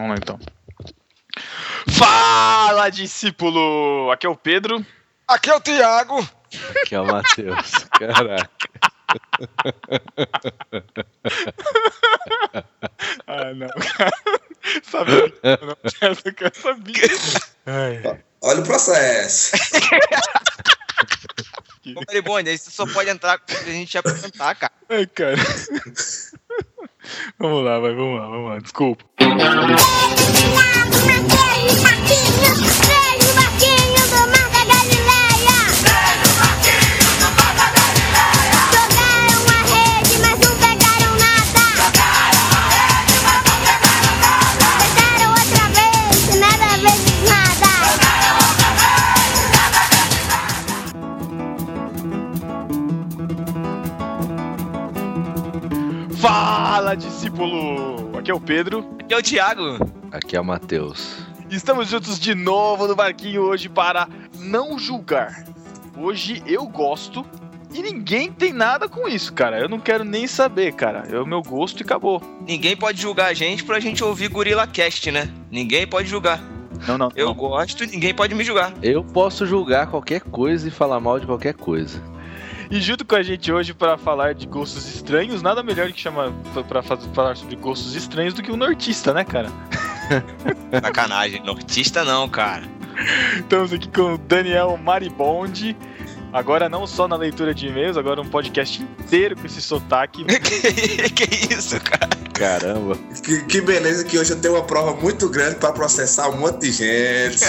Vamos lá então. Fala, discípulo! Aqui é o Pedro. Aqui é o Thiago. Aqui é o Matheus. Caraca. ah, não, cara. Sabia que não eu sabia. Ai. Olha o processo. Ô, Maribonde, aí você só pode entrar quando a gente apresentar, cara. Ai, cara. Vamos lá, vai, vamos lá, vamos lá. Desculpa. Discípulo! Aqui é o Pedro. Aqui é o Thiago. Aqui é o Matheus. Estamos juntos de novo no barquinho hoje para não julgar. Hoje eu gosto e ninguém tem nada com isso, cara. Eu não quero nem saber, cara. É o meu gosto e acabou. Ninguém pode julgar a gente pra gente ouvir Gorila Cast, né? Ninguém pode julgar. Não, não. Eu não. gosto e ninguém pode me julgar. Eu posso julgar qualquer coisa e falar mal de qualquer coisa. E junto com a gente hoje para falar de gostos estranhos, nada melhor que chamar para falar sobre gostos estranhos do que um nortista, né, cara? Sacanagem. Nortista não, cara. Estamos aqui com o Daniel Maribondi. Agora não só na leitura de e-mails, agora um podcast inteiro com esse sotaque. que, que isso, cara? Caramba. Que, que beleza que hoje eu tenho uma prova muito grande pra processar um monte de gente.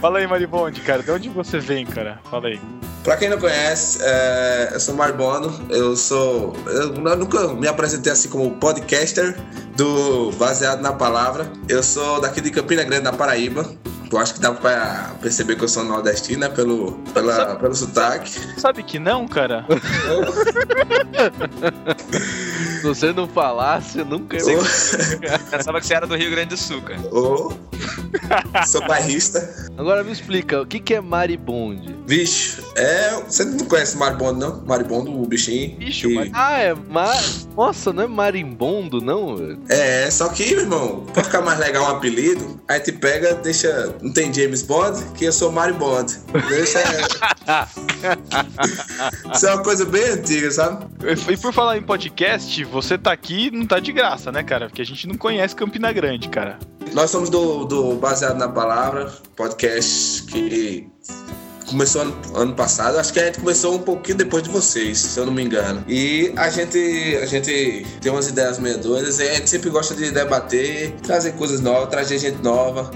Fala aí, Maribondi, cara, de onde você vem, cara? Fala aí. Pra quem não conhece, é, eu sou Marbono, eu sou. Eu nunca me apresentei assim como podcaster do Baseado na Palavra. Eu sou daqui de Campina Grande, na Paraíba. Eu acho que dá pra perceber que eu sou nordestino, né? Pelo, pela, pelo sotaque. Sabe que não, cara? Se você não falasse, eu nunca ia. Pensava que você era do Rio Grande do Sul, cara. Ô, sou bairrista. Agora me explica, o que, que é maribonde? Bicho, é. Você não conhece Maribondo, não? Maribondo, o bichinho. Bicho, que- mas- Ah, é mar... Nossa, não é marimbondo, não? velho? É, só que, meu irmão, pra ficar mais legal um apelido, aí te pega, deixa. Não tem James Bond, que eu sou Mario Bond. Deixa. Isso é uma coisa bem antiga, sabe? E por falar em podcast, você tá aqui não tá de graça, né, cara? Porque a gente não conhece Campina Grande, cara. Nós somos do, do Baseado na Palavra, podcast que começou ano, ano passado. Acho que a gente começou um pouquinho depois de vocês, se eu não me engano. E a gente, a gente tem umas ideias meio doidas e a gente sempre gosta de debater, trazer coisas novas, trazer gente nova.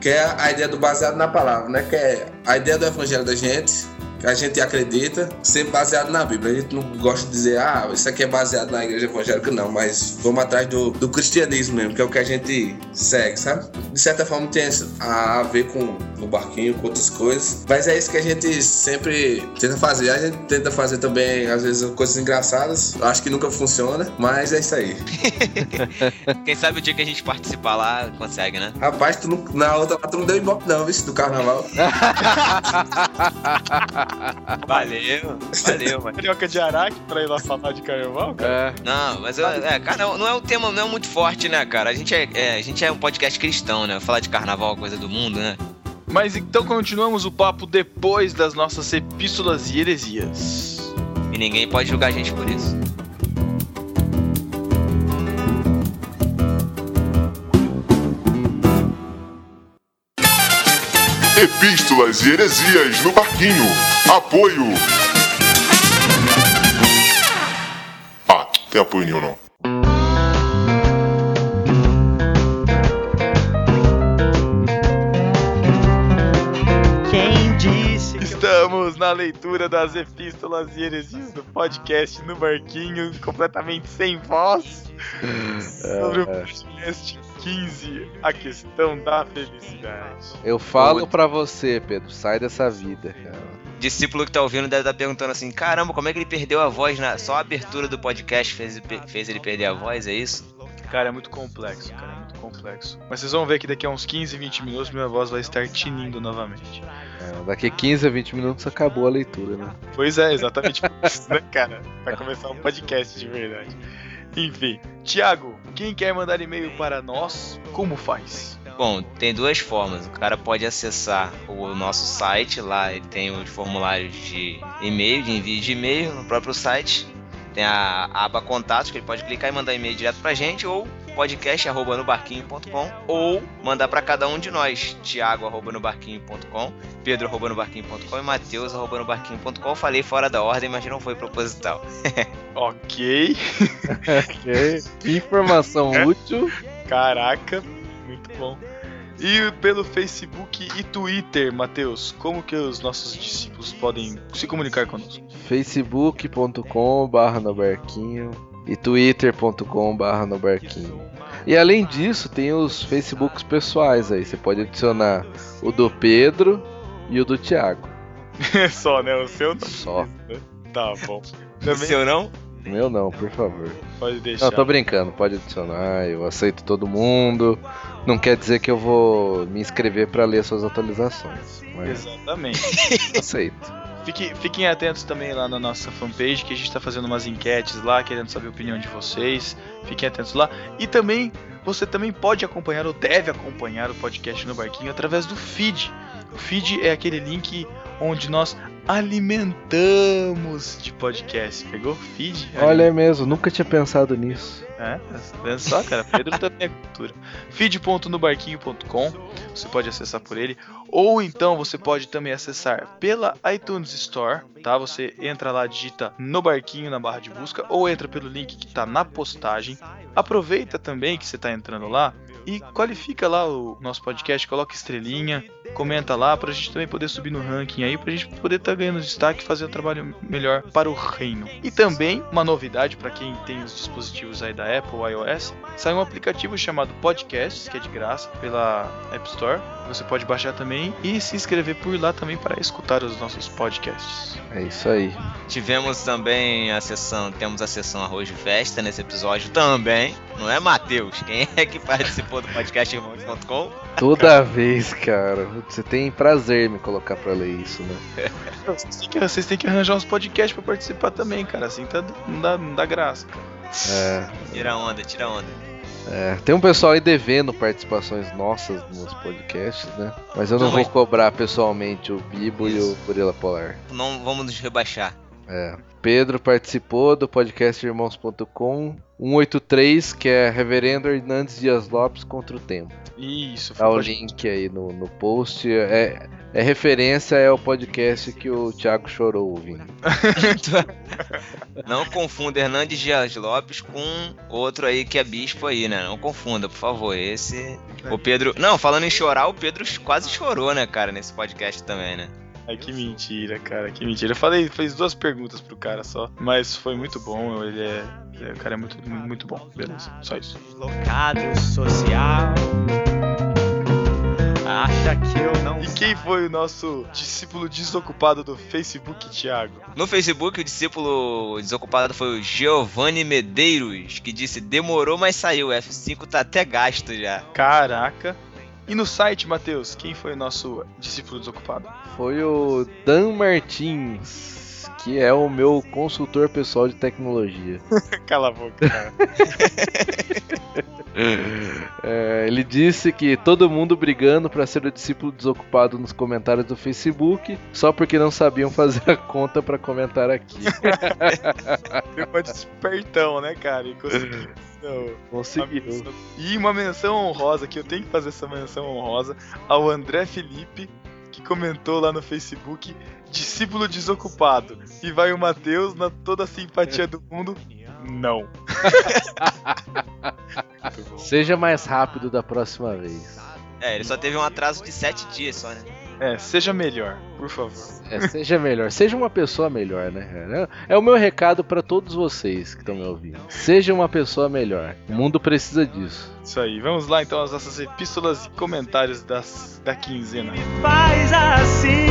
Que é a ideia do baseado na palavra, né? Que é a ideia do evangelho da gente, que a gente acredita, sempre baseado na Bíblia. A gente não gosta de dizer, ah, isso aqui é baseado na igreja evangélica, não, mas vamos atrás do, do cristianismo mesmo, que é o que a gente segue, sabe? De certa forma tem a ver com o barquinho, com outras coisas, mas é isso que a gente sempre tenta fazer. A gente tenta fazer também, às vezes, coisas engraçadas, acho que nunca funciona, mas é isso aí. Quem sabe o dia que a gente participar lá, consegue, né? Rapaz, tu não, na outra lá tu não deu ibope não, viu, do carnaval. Valeu, valeu, mano. Carioca de Araque pra ir lá falar de carnaval, cara? É. Não, mas eu- é, cara, não, não é um tema, não é muito forte, né, cara? A gente é, é, a gente é um podcast cristão, né? Falar de carnaval é coisa do mundo, né? Mas então continuamos o papo depois das nossas epístolas e heresias. E ninguém pode julgar a gente por isso. Epístolas e heresias no barquinho. Apoio. Ah, tem apoio nenhum não. Estamos na leitura das epístolas e heresias do podcast no Barquinho, completamente sem voz, sobre o podcast 15, a questão da felicidade. Eu falo pra você, Pedro, sai dessa vida, cara. Discípulo que tá ouvindo deve estar perguntando assim: caramba, como é que ele perdeu a voz na. Só a abertura do podcast fez, fez ele perder a voz, é isso? Cara, é muito complexo, cara, é complexo. Mas vocês vão ver que daqui a uns 15, 20 minutos minha voz vai estar tinindo novamente. É, daqui 15 a 20 minutos acabou a leitura, né? Pois é, exatamente por isso, né, cara? Vai começar um podcast de verdade. Enfim. Tiago, quem quer mandar e-mail para nós, como faz? Bom, tem duas formas. O cara pode acessar o nosso site, lá ele tem os formulários de e-mail, de envio de e-mail no próprio site. Tem a aba contatos que ele pode clicar e mandar e-mail direto pra gente ou podcast@nobarquinho.com ou mandar para cada um de nós, thiago@nobarquinho.com, pedro@nobarquinho.com e mateus@nobarquinho.com. Falei fora da ordem, mas não foi proposital. Ok. Ok. Informação útil. Caraca, muito bom. E pelo Facebook e Twitter, Matheus, como que os nossos discípulos podem se comunicar conosco? facebook.com barra no barquinho e twitter.com barra no barquinho. E além disso, tem os Facebooks pessoais aí. Você pode adicionar o do Pedro e o do Thiago. Só, né? O seu não. Só. precisa, né? Tá bom. O Também seu não? O Meu não, por favor. pode deixar. Não, tô brincando, pode adicionar, eu aceito todo mundo. Não quer dizer que eu vou me inscrever pra ler suas atualizações, mas Exatamente. aceito. Fiquem, fiquem atentos também lá na nossa fanpage, que a gente tá fazendo umas enquetes lá, querendo saber a opinião de vocês. Fiquem atentos lá. E também, você também pode acompanhar, ou deve acompanhar o podcast no Barquinho através do feed. O feed é aquele link onde nós alimentamos de podcast. Pegou? Feed? Olha é mesmo, nunca tinha pensado nisso. É, vendo só, cara? Pedro também é cultura. feed.nobarquinho.com, você pode acessar por ele. Ou então você pode também acessar pela iTunes Store, tá? Você entra lá, digita no barquinho na barra de busca, ou entra pelo link que tá na postagem. Aproveita também que você tá entrando lá e qualifica lá o nosso podcast, coloca estrelinha, comenta lá pra gente também poder subir no ranking aí, pra gente poder estar ganhando destaque e fazer um trabalho melhor para o reino. E também, uma novidade para quem tem os dispositivos aí da Apple, iOS, saiu um aplicativo chamado Podcasts, que é de graça, pela App Store. Você pode baixar também e se inscrever por lá também para escutar os nossos podcasts. É isso aí. Tivemos também a sessão, temos a sessão Arroz de Festa nesse episódio também. Não é, Matheus? Quem é que participou do podcast irmãos.com? Toda vez, cara. Você tem prazer em me colocar pra ler isso, né? Vocês têm que, vocês têm que arranjar uns podcasts para participar também, cara. Assim tá, não, dá, não dá graça, cara. É, Tira onda, tira onda. é. Tem um pessoal aí devendo participações nossas nos podcasts, né? Mas eu não Não, vou mas- cobrar pessoalmente o Bibo e o Isso. Gorila Polar. Não vamos nos rebaixar. É. Pedro participou do podcast Irmãos.com 183, que é Reverendo Hernandes Dias Lopes contra o Tempo. Isso, Tá o link aí no, no post. É, é referência ao podcast que o Thiago chorou ouvindo. Não confunda Hernandes Dias Lopes com outro aí que é bispo aí, né? Não confunda, por favor. Esse. O Pedro. Não, falando em chorar, o Pedro quase chorou, né, cara, nesse podcast também, né? Ai, que mentira, cara, que mentira. Eu falei, fez duas perguntas pro cara só, mas foi muito bom. Ele é, é- o cara é muito, muito bom. Beleza, só isso. deslocado social. Acha que eu não E quem foi o nosso discípulo desocupado do Facebook, Thiago? No Facebook, o discípulo desocupado foi o Giovanni Medeiros, que disse: demorou, mas saiu. O F5 tá até gasto já. Caraca. E no site, Matheus, quem foi o nosso discípulo desocupado? Foi o Dan Martins, que é o meu consultor pessoal de tecnologia. Cala a boca, cara. É, ele disse que todo mundo brigando pra ser o discípulo desocupado nos comentários do Facebook, só porque não sabiam fazer a conta pra comentar aqui. Deu uma despertão, né, cara? E conseguiu. Não. Uma Conseguiu. menção- E uma menção honrosa, que eu tenho que fazer essa menção honrosa, ao André Felipe, que comentou lá no Facebook, discípulo desocupado. E vai o Matheus, na toda a simpatia do mundo, não. Seja mais rápido da próxima vez. É, ele só teve um atraso de 7 dias só, né? É, seja melhor, por favor. É, seja melhor, seja uma pessoa melhor, né? cara? É o meu recado pra todos vocês que estão me ouvindo. Seja uma pessoa melhor. O mundo precisa disso. Isso aí, vamos lá então às nossas epístolas e comentários das, da quinzena. faz assim.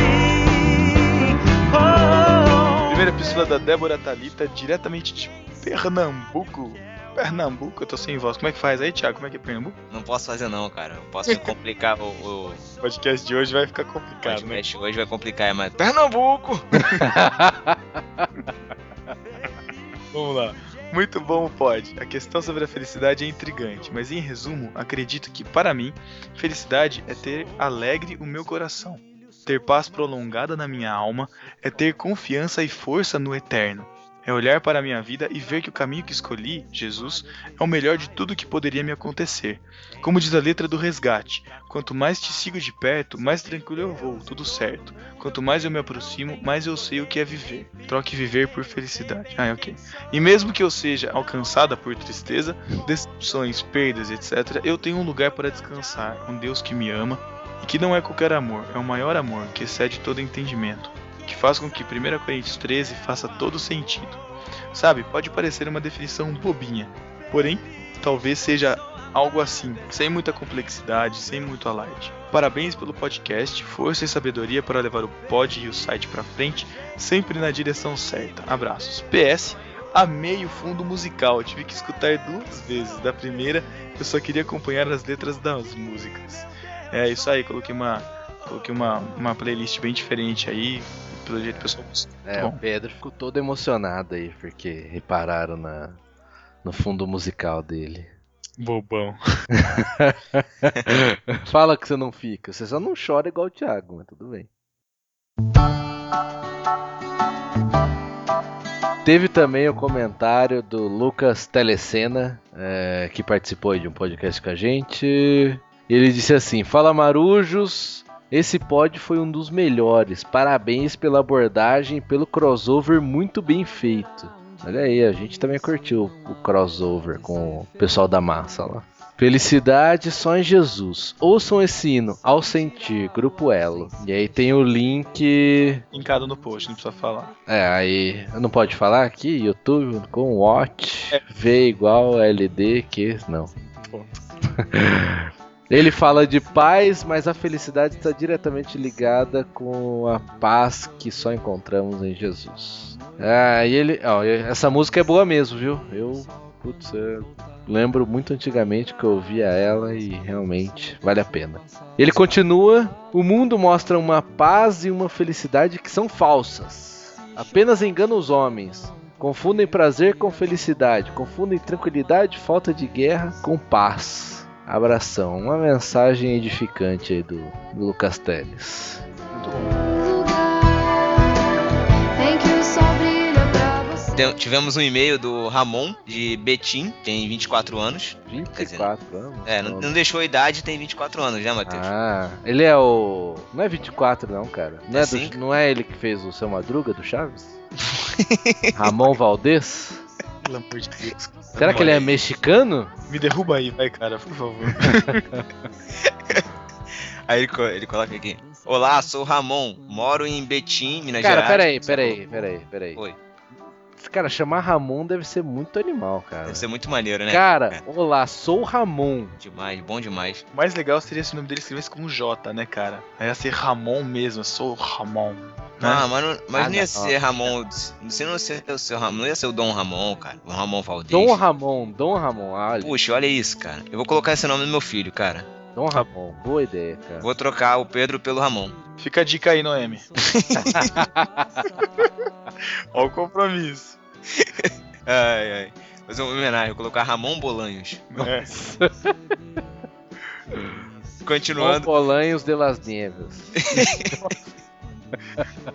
Oh, Primeira epístola da Débora Talita, diretamente de Pernambuco. Pernambuco, eu tô sem voz. Como é que faz aí, Thiago? Como é que é Pernambuco? Não posso fazer não, cara. Eu posso complicar o, o O podcast de hoje vai ficar complicado, né? podcast hoje, vai complicar, mas... Pernambuco! Vamos lá. Muito bom, pode. A questão sobre a felicidade é intrigante, mas em resumo, acredito que, para mim, felicidade é ter alegre o meu coração. Ter paz prolongada na minha alma é ter confiança e força no eterno. É olhar para a minha vida e ver que o caminho que escolhi, Jesus, é o melhor de tudo que poderia me acontecer. Como diz a letra do resgate: quanto mais te sigo de perto, mais tranquilo eu vou, tudo certo. Quanto mais eu me aproximo, mais eu sei o que é viver. Troque viver por felicidade. Ah, ok. E mesmo que eu seja alcançada por tristeza, decepções, perdas, etc., eu tenho um lugar para descansar, um Deus que me ama e que não é qualquer amor, é o maior amor, que excede todo entendimento, que faz com que 1 Coríntios 13 faça todo sentido. Sabe, pode parecer uma definição bobinha, porém, talvez seja algo assim, sem muita complexidade, sem muito alarde. Parabéns pelo podcast, força e sabedoria para levar o pod e o site para frente, sempre na direção certa. Abraços. PS, amei o fundo musical, tive que escutar duas vezes. Da primeira, eu só queria acompanhar as letras das músicas. É isso aí, coloquei uma, coloquei uma, uma playlist bem diferente aí, pelo jeito o pessoal gostou. É, o Pedro ficou todo emocionado aí, porque repararam na, no fundo musical dele. Bobão. Fala que você não fica. Você só não chora igual o Thiago, mas tudo bem. Teve também o comentário do Lucas Telecena, é, que participou de um podcast com a gente. Ele disse assim: Fala Marujos, esse pod foi um dos melhores. Parabéns pela abordagem e pelo crossover muito bem feito. Olha aí, a gente também curtiu o crossover com o pessoal da massa lá. Felicidade só em Jesus. Ouçam esse hino, ao sentir, Grupo Elo. E aí tem o link. Linkado no post, não precisa falar. É, aí. Não pode falar aqui? YouTube com Watch. V igual LD, que. Não. Pô. Ele fala de paz, mas a felicidade está diretamente ligada com a paz que só encontramos em Jesus. Ah, e ele. Ó, essa música é boa mesmo, viu? Eu. Putz, eu lembro muito antigamente que eu ouvia ela e realmente vale a pena. Ele continua: O mundo mostra uma paz e uma felicidade que são falsas. Apenas enganam os homens. Confundem prazer com felicidade. Confundem tranquilidade, falta de guerra com paz. Abração. Uma mensagem edificante aí do, do Lucas Teles. Tivemos um e-mail do Ramon, de Betim, tem 24 anos. 24 anos. É, não, não deixou a idade, tem 24 anos, né, Matheus? Ah, ele é o. Não é 24, não, cara. Não é, É do- não é ele que fez o seu Madruga do Chaves? Ramon Valdez? Pelo amor de Deus. Será que ele é mexicano? Me derruba aí, vai, cara, por favor. Aí ele, co- ele coloca aqui. Olá, sou o Ramon, moro em Betim, Minas Cara, Gerais. peraí, peraí, peraí, peraí. Oi. Cara, chamar Ramon deve ser muito animal, cara. Deve ser muito maneiro, né? Cara, olá, sou o Ramon. Demais, bom demais. O mais legal seria se o nome dele escrevesse com J, né, cara? Aí ia ser Ramon mesmo, eu sou o Ramon. Ah, mas, não, mas Ah, não ia não. ser Ramon. Você não ia ser o seu Ramon, não ia ser o Dom Ramon, cara. O Ramon Valdez. Dom Ramon, Dom Ramon, olha. Puxa, olha isso, cara. Eu vou colocar esse nome no meu filho, cara. Dom Ramon, boa ideia, cara. Vou trocar o Pedro pelo Ramon. Fica a dica aí, Noemi. Ó o compromisso. Ai, ai. Fazer uma homenagem, vou colocar Ramon Bolanhos. É. Continuando. Bolanhos de las Nieves.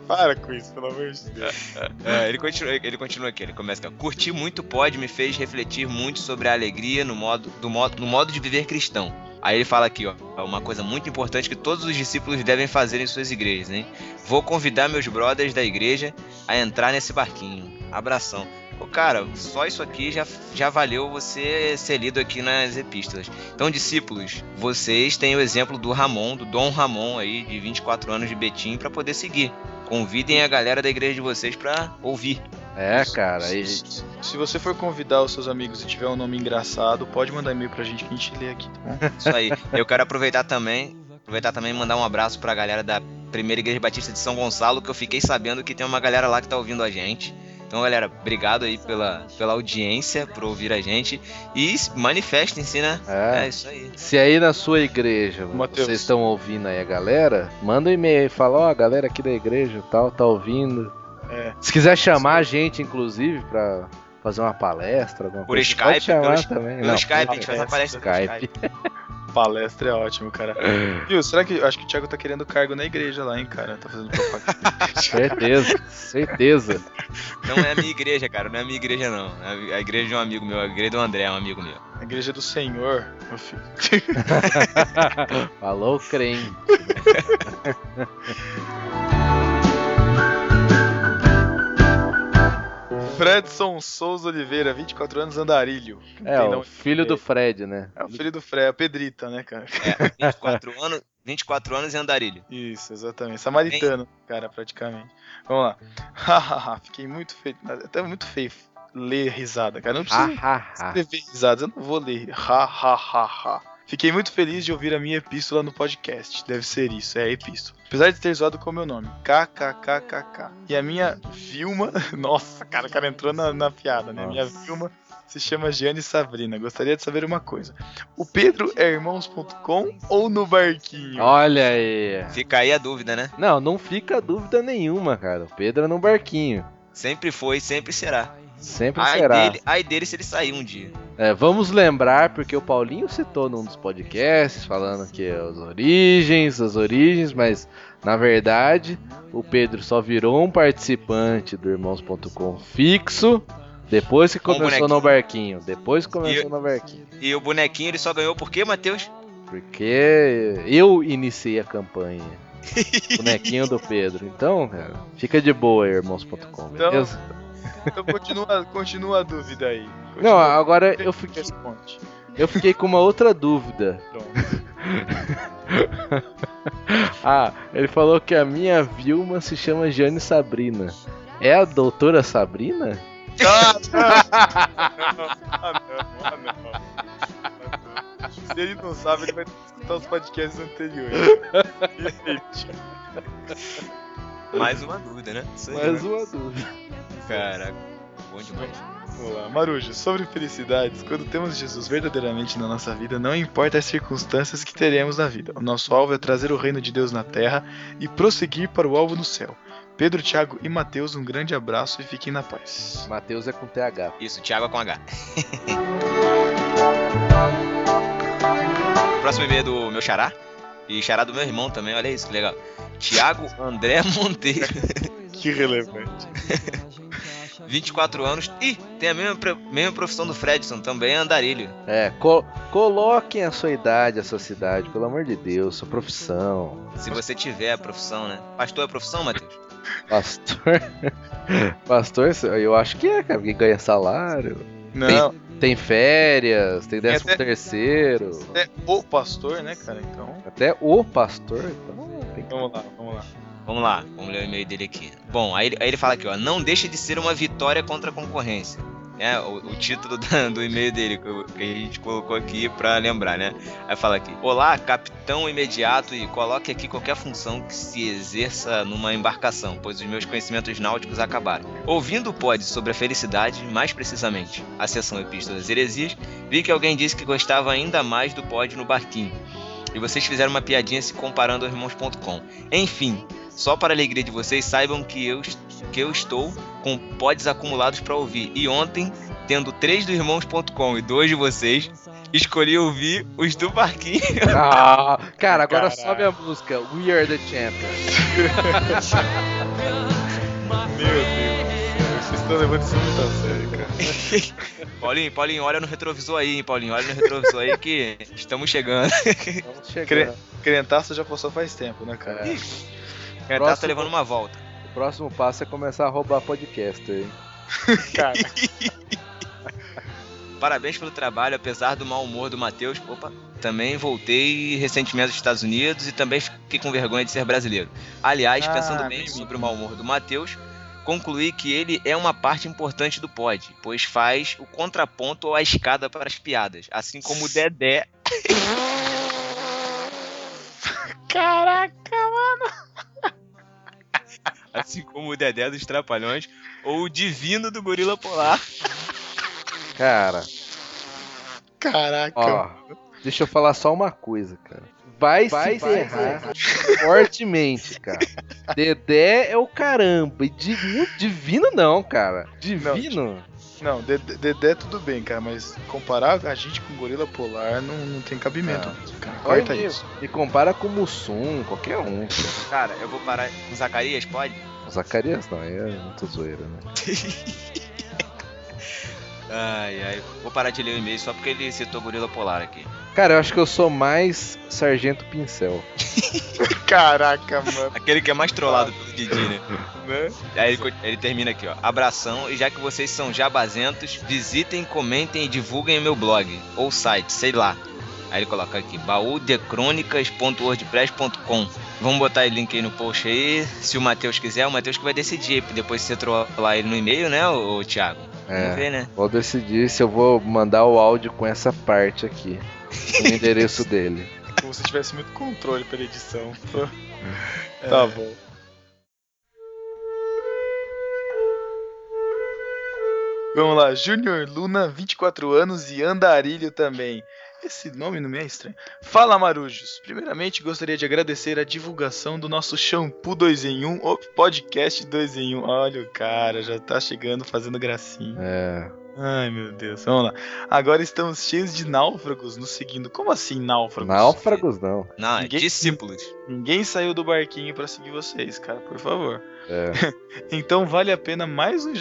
Para com isso, pelo amor de Deus. É, ele, continua, ele continua aqui, ele começa aqui. ó. Curtir muito pode me fez refletir muito sobre a alegria no modo, do modo, no modo de viver cristão. Aí ele fala aqui, ó, uma coisa muito importante que todos os discípulos devem fazer em suas igrejas, hein? Vou convidar meus brothers da igreja a entrar nesse barquinho. Abração. Ô, cara, só isso aqui já, já valeu você ser lido aqui nas epístolas. Então, discípulos, vocês têm o exemplo do Ramon, do Dom Ramon aí, de 24 anos de Betim, para poder seguir. Convidem a galera da igreja de vocês para ouvir. É, cara. E, Se você for convidar os seus amigos e tiver um nome engraçado, pode mandar e-mail pra gente que a gente lê aqui, tá bom? Isso aí. Eu quero aproveitar também, aproveitar também e mandar um abraço pra galera da Primeira Igreja Batista de São Gonçalo, que eu fiquei sabendo que tem uma galera lá que tá ouvindo a gente. Então, galera, obrigado aí pela, pela audiência, por ouvir a gente. E manifestem-se, né? é. É isso aí. Se aí na sua igreja Mateus. vocês estão ouvindo aí a galera, manda um e-mail aí, fala, ó, a galera aqui da igreja e tal, tá ouvindo. É. Se quiser chamar a gente, inclusive, pra fazer uma palestra, alguma Por coisa. Skype, Pode chamar pelo- também. Pelo Não, Skype, a gente faz a palestra pelo Skype. Palestra é ótimo, cara. Viu, será que. Acho que o Thiago tá querendo cargo na igreja lá, hein, cara? Tá fazendo propaganda. Certeza, certeza. Não é a minha igreja, cara. Não é a minha igreja, não. É a igreja de um amigo meu. A igreja do André é um amigo meu. A igreja do Senhor, meu filho. Falou, crente. Fredson Souza Oliveira, 24 anos, andarilho. É, o filho do Fred, né? É o filho do Fred, é o Pedrita, né, cara? É, 24 anos, 24 anos e andarilho. Isso, exatamente. Samaritano, cara, praticamente. Vamos lá. Hahaha, Fiquei muito feio. Até muito feio ler risada, cara. Não precisa escrever risadas, eu não vou ler. Ha, ha, ha, ha. Fiquei muito feliz de ouvir a minha epístola no podcast. Deve ser isso, é a epístola. Apesar de ter zoado com o meu nome. KKKKK. E a minha Vilma. Nossa, cara, o cara entrou na, na piada, né? Minha Nossa. Vilma se chama Giane Sabrina. Gostaria de saber uma coisa. O Pedro é irmãos.com ou no barquinho? Olha aí. Fica aí a dúvida, né? Não, não fica dúvida nenhuma, cara. O Pedro é no barquinho. Sempre foi e sempre será. Sempre Ai será. dele, ai dele se ele sair um dia. É, vamos lembrar, porque o Paulinho citou num dos podcasts, falando que é as origens, as origens, mas na verdade o Pedro só virou um participante do Irmãos.com fixo depois que começou no barquinho. Depois que começou E- no barquinho. E o bonequinho ele só ganhou por quê, Matheus? Porque eu iniciei a campanha. Bonequinho do Pedro. Então, cara, fica de boa aí, irmãos.com, Então, beleza? Então continua, continua a dúvida aí. Não, Continua. agora eu fiquei, Responde. eu fiquei com uma outra dúvida. Pronto. ah, ele falou que a minha Vilma se chama Jane Sabrina. É a doutora Sabrina? Ah, não! Ah, não! Ah, não! Se ele não sabe, ele vai ter que escutar os podcasts anteriores. Gente, Mais uma dúvida, né? Aí, Mais né? uma dúvida. Caraca, bom demais. Vamos lá, Marujo, sobre felicidades, quando temos Jesus verdadeiramente na nossa vida, não importa as circunstâncias que teremos na vida. O nosso alvo é trazer o reino de Deus na terra e prosseguir para o alvo no céu. Pedro, Thiago e Mateus, um grande abraço e fiquem na paz. Matheus é com TH. Isso, Thiago é com H. Próximo e-mail é do meu xará. E xará do meu irmão também, olha isso, que legal. Thiago André Monteiro, Que relevante. 24 anos. Ih, tem a mesma, mesma profissão do Fredson, também é andarilho. É, co coloquem a sua idade, a sua cidade, pelo amor de Deus, sua profissão. Se você tiver a profissão, né? Pastor é profissão, Matheus? Pastor. Pastor, eu acho que é, cara, porque ganha salário. Não, Tem férias, tem décimo até- terceiro. é o pastor, né, cara? Então, Até o pastor. Então, tem que... vamos lá, vamos lá. Vamos lá, vamos ler o e-mail dele aqui. Bom, aí aí ele fala aqui, ó. Não deixa de ser uma vitória contra a concorrência. É, o, o título da- do e-mail dele que, a gente colocou aqui pra lembrar, né? Aí fala aqui: Olá, capitão imediato, e coloque aqui qualquer função que se exerça numa embarcação, pois os meus conhecimentos náuticos acabaram. Ouvindo o pod sobre a felicidade, mais precisamente, a sessão Epístolas Heresias, vi que alguém disse que gostava ainda mais do pod no barquinho. E vocês fizeram uma piadinha se comparando aos irmãos.com. Enfim, só para a alegria de vocês, saibam que eu, que eu estou com pods acumulados para ouvir. E ontem, tendo três do irmãos.com e dois de vocês, escolhi ouvir os do Barquinho. Ah, cara, agora Caralho. sobe a música We Are the Champions. Meu Deus. Vocês estão levando isso muito a sério, cara. Paulinho, Paulinho, olha no retrovisor aí, hein, Paulinho. Olha no retrovisor aí que estamos chegando. Vamos chegar. Cre- Crentaça já passou faz tempo, né, cara? É. Tá, Próximo- tá levando uma volta. O próximo passo é começar a roubar podcaster, hein? Cara, Parabéns pelo trabalho, apesar do mau humor do Matheus. Opa, também voltei recentemente dos Estados Unidos e também fiquei com vergonha de ser brasileiro. Aliás, Ah, pensando bem sobre o mau humor do Matheus, concluí que ele é uma parte importante do pod, pois faz o contraponto ou a escada para as piadas, assim como o Dedé. caraca, Assim como o Dedé dos Trapalhões ou o Divino do Gorila Polar. Cara, caraca. ó, deixa eu falar só uma coisa, cara. Vai, Vai se ferrar fortemente, cara. Dedé é o caramba. E divino, divino não, cara. Divino. Não, Dedé Dedé tudo bem, cara, mas comparar a gente com gorila polar não, não tem cabimento. Não. cara. Olha Corta aí, isso. E compara com o Mussum, qualquer um. cara. Cara, eu vou parar. O Zacarias pode? O Zacarias não, aí é muito zoeira, né? Ai, ai. Vou parar de ler o e-mail só porque ele citou gorila polar aqui. Cara, eu acho que eu sou mais Sargento Pincel. Caraca, mano. Aquele que é mais trollado pelo Didi, né? Né? Aí ele, ele termina aqui, ó. Abração, e já que vocês são jabazentos, visitem, comentem e divulguem o meu blog. Ou site, sei lá. Aí ele coloca aqui, baúdecrônicas.wordpress.com Vamos botar o link aí no post aí. Se o Matheus quiser, o Matheus que vai decidir. Depois você trollar ele no e-mail, né, ô, ô Thiago? Vamos É. ver, né? Vou decidir se eu vou mandar o áudio com essa parte aqui. O endereço dele. Como se tivesse muito controle pela edição. Tá bom. Vamos lá, Júnior Luna, 24 anos e Andarilho também. Esse nome não me é estranho. Fala, Marujos. Primeiramente, gostaria de agradecer a divulgação do nosso shampoo 2 em 1, o podcast 2 em 1. Olha o cara, já tá chegando fazendo gracinha. É. Ai, meu Deus. Vamos lá. Agora estamos cheios de náufragos nos seguindo. Como assim, náufragos? Náufragos não. Não, é Ninguém- discípulos. Ninguém saiu do barquinho pra seguir vocês, cara, por favor. É. Então vale a pena mais um.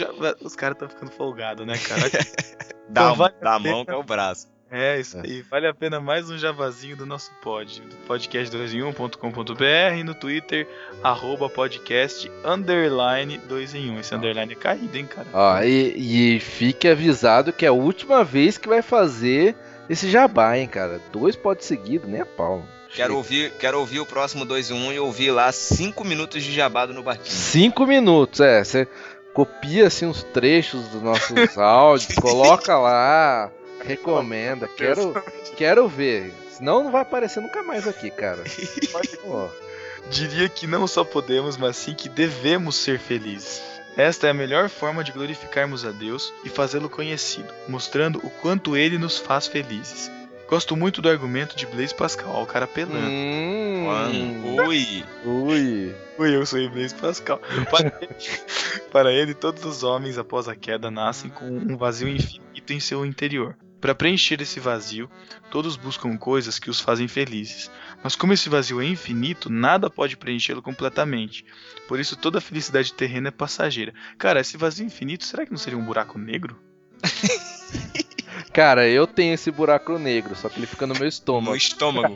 Os caras estão ficando folgados, né, cara? Dá, Então vale dá a a mão que é o braço. É, isso aí. Vale a pena mais um javazinho do nosso pod. Do podcast2em1.com.br e no Twitter, arroba podcast underline 2 em 1. Esse underline é caído, hein, cara? Ó, e, e fique avisado que é a última vez que vai fazer esse jabá, hein, cara. Dois pode seguido, nem a pau. Quero ouvir, quero ouvir o próximo 2 em 1 e ouvir lá 5 minutos de jabado no barquinho. Cinco minutos, é. Você copia assim uns trechos dos nossos áudios, coloca lá, recomenda. Quero, quero ver. Senão não vai aparecer nunca mais aqui, cara. Diria que não só podemos, mas sim que devemos ser felizes. Esta é a melhor forma de glorificarmos a Deus e fazê-lo conhecido, mostrando o quanto ele nos faz felizes. Gosto muito do argumento de Blaise Pascal, ó, o cara pelando. hum, Mano, ui. ui. Ui, eu sou o Blaise Pascal. Para ele, para ele, todos os homens após a queda nascem com um vazio infinito em seu interior. Para preencher esse vazio, todos buscam coisas que os fazem felizes. Mas como esse vazio é infinito, nada pode preenchê-lo completamente. Por isso toda a felicidade terrena é passageira. Cara, esse vazio infinito, será que não seria um buraco negro? Cara, eu tenho esse buraco negro, só que ele fica no meu No estômago. estômago.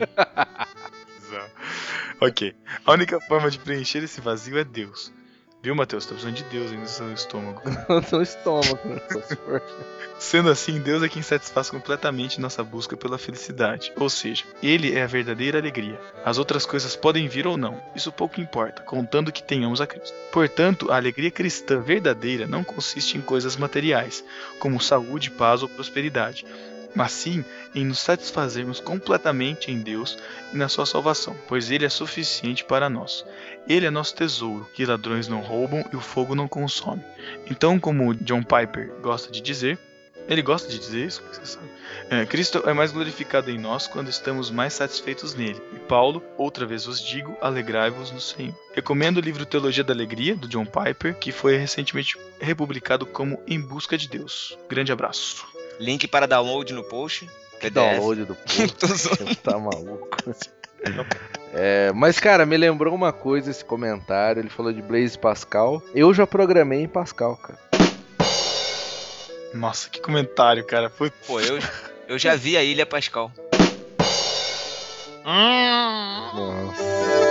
ok. A única forma de preencher esse vazio é Deus. Viu, Matheus? Tá precisando de Deus aí no seu estômago. no estômago. né? Sendo assim, Deus é quem satisfaz completamente nossa busca pela felicidade. Ou seja, Ele é a verdadeira alegria. As outras coisas podem vir ou não, isso pouco importa, contando que tenhamos a Cristo. Portanto, a alegria cristã verdadeira não consiste em coisas materiais, como saúde, paz ou prosperidade, mas sim em nos satisfazermos completamente em Deus e na Sua salvação, pois Ele é suficiente para nós. Ele é nosso tesouro, que ladrões não roubam e o fogo não consome. Então, como John Piper gosta de dizer, ele gosta de dizer isso? Você sabe? É, Cristo é mais glorificado em nós quando estamos mais satisfeitos nele. E Paulo, outra vez vos digo, alegrai-vos no Senhor. Recomendo o livro Teologia da Alegria, do John Piper, que foi recentemente republicado como Em Busca de Deus. Grande abraço. Link para download no post. PDF. Download do post. Você tá maluco. É, mas, cara, me lembrou uma coisa esse comentário. Ele falou de Blaze Pascal. Eu já programei em Pascal, cara. Nossa, que comentário, cara. Putz. Pô, eu, eu já vi a Ilha Pascal. Nossa.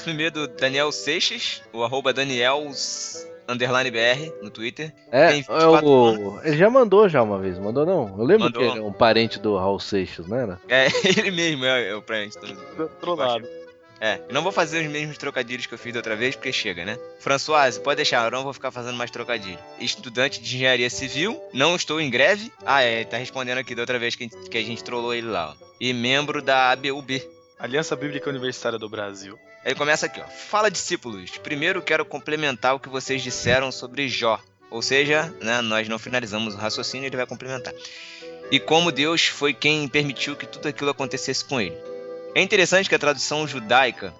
Próximo e-mail do Daniel Seixas, o arroba Daniels underline BR no Twitter. É, Tem é 24 o... ele já mandou já uma vez, mandou não? Eu lembro Mandou. que ele é um parente do Raul Seixas, não era? É, ele mesmo, é, é o print. Do outro lado. É, eu não vou fazer os mesmos trocadilhos que eu fiz da outra vez, porque chega, né? Françoise, pode deixar, eu não vou ficar fazendo mais trocadilho. Estudante de engenharia civil, não estou em greve. Ah, é, tá respondendo aqui da outra vez que a gente, que a gente trollou ele lá, ó. E membro da ABUB. Aliança Bíblica Universitária do Brasil. Ele começa aqui, ó. Fala, discípulos. Primeiro quero complementar o que vocês disseram sobre Jó. Ou seja, né, nós não finalizamos o raciocínio, ele vai complementar. E como Deus foi quem permitiu que tudo aquilo acontecesse com ele. É interessante que a tradução judaica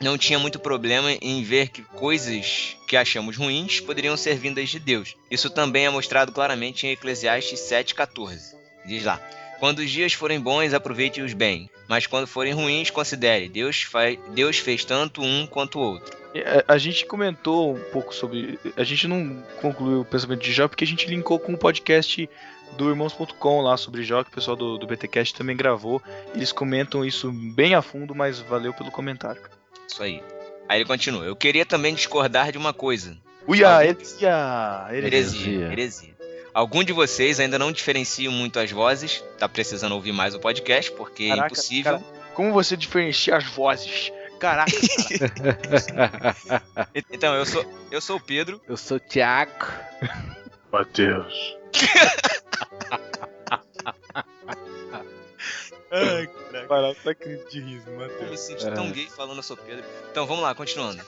não tinha muito problema em ver que coisas que achamos ruins poderiam ser vindas de Deus. Isso também é mostrado claramente em Eclesiastes 7,14. Diz lá: Quando os dias forem bons, aproveite-os bem, mas quando forem ruins, considere: Deus, faz, Deus fez tanto um quanto o outro. É, A, a gente comentou um pouco sobre. A gente não concluiu o pensamento de Jó porque a gente linkou com o podcast do Irmãos.com lá sobre Jó, que o pessoal do, do BTcast também gravou. Eles comentam isso bem a fundo, mas valeu pelo comentário. Isso aí. Aí ele continua: Eu queria também discordar de uma coisa. Uia. Heresia, Heresia. heresia. Algum de vocês ainda não diferenciam muito as vozes, tá precisando ouvir mais o podcast, porque é Caraca, impossível. cara, como você diferencia as vozes? Caraca, Então, eu sou, eu sou o Pedro. Eu sou o Thiago. Matheus. Ai, caraca. Parar tá crítico de riso, Eu me Matheus. senti tão gay falando eu sou Pedro. Então, vamos lá, continuando.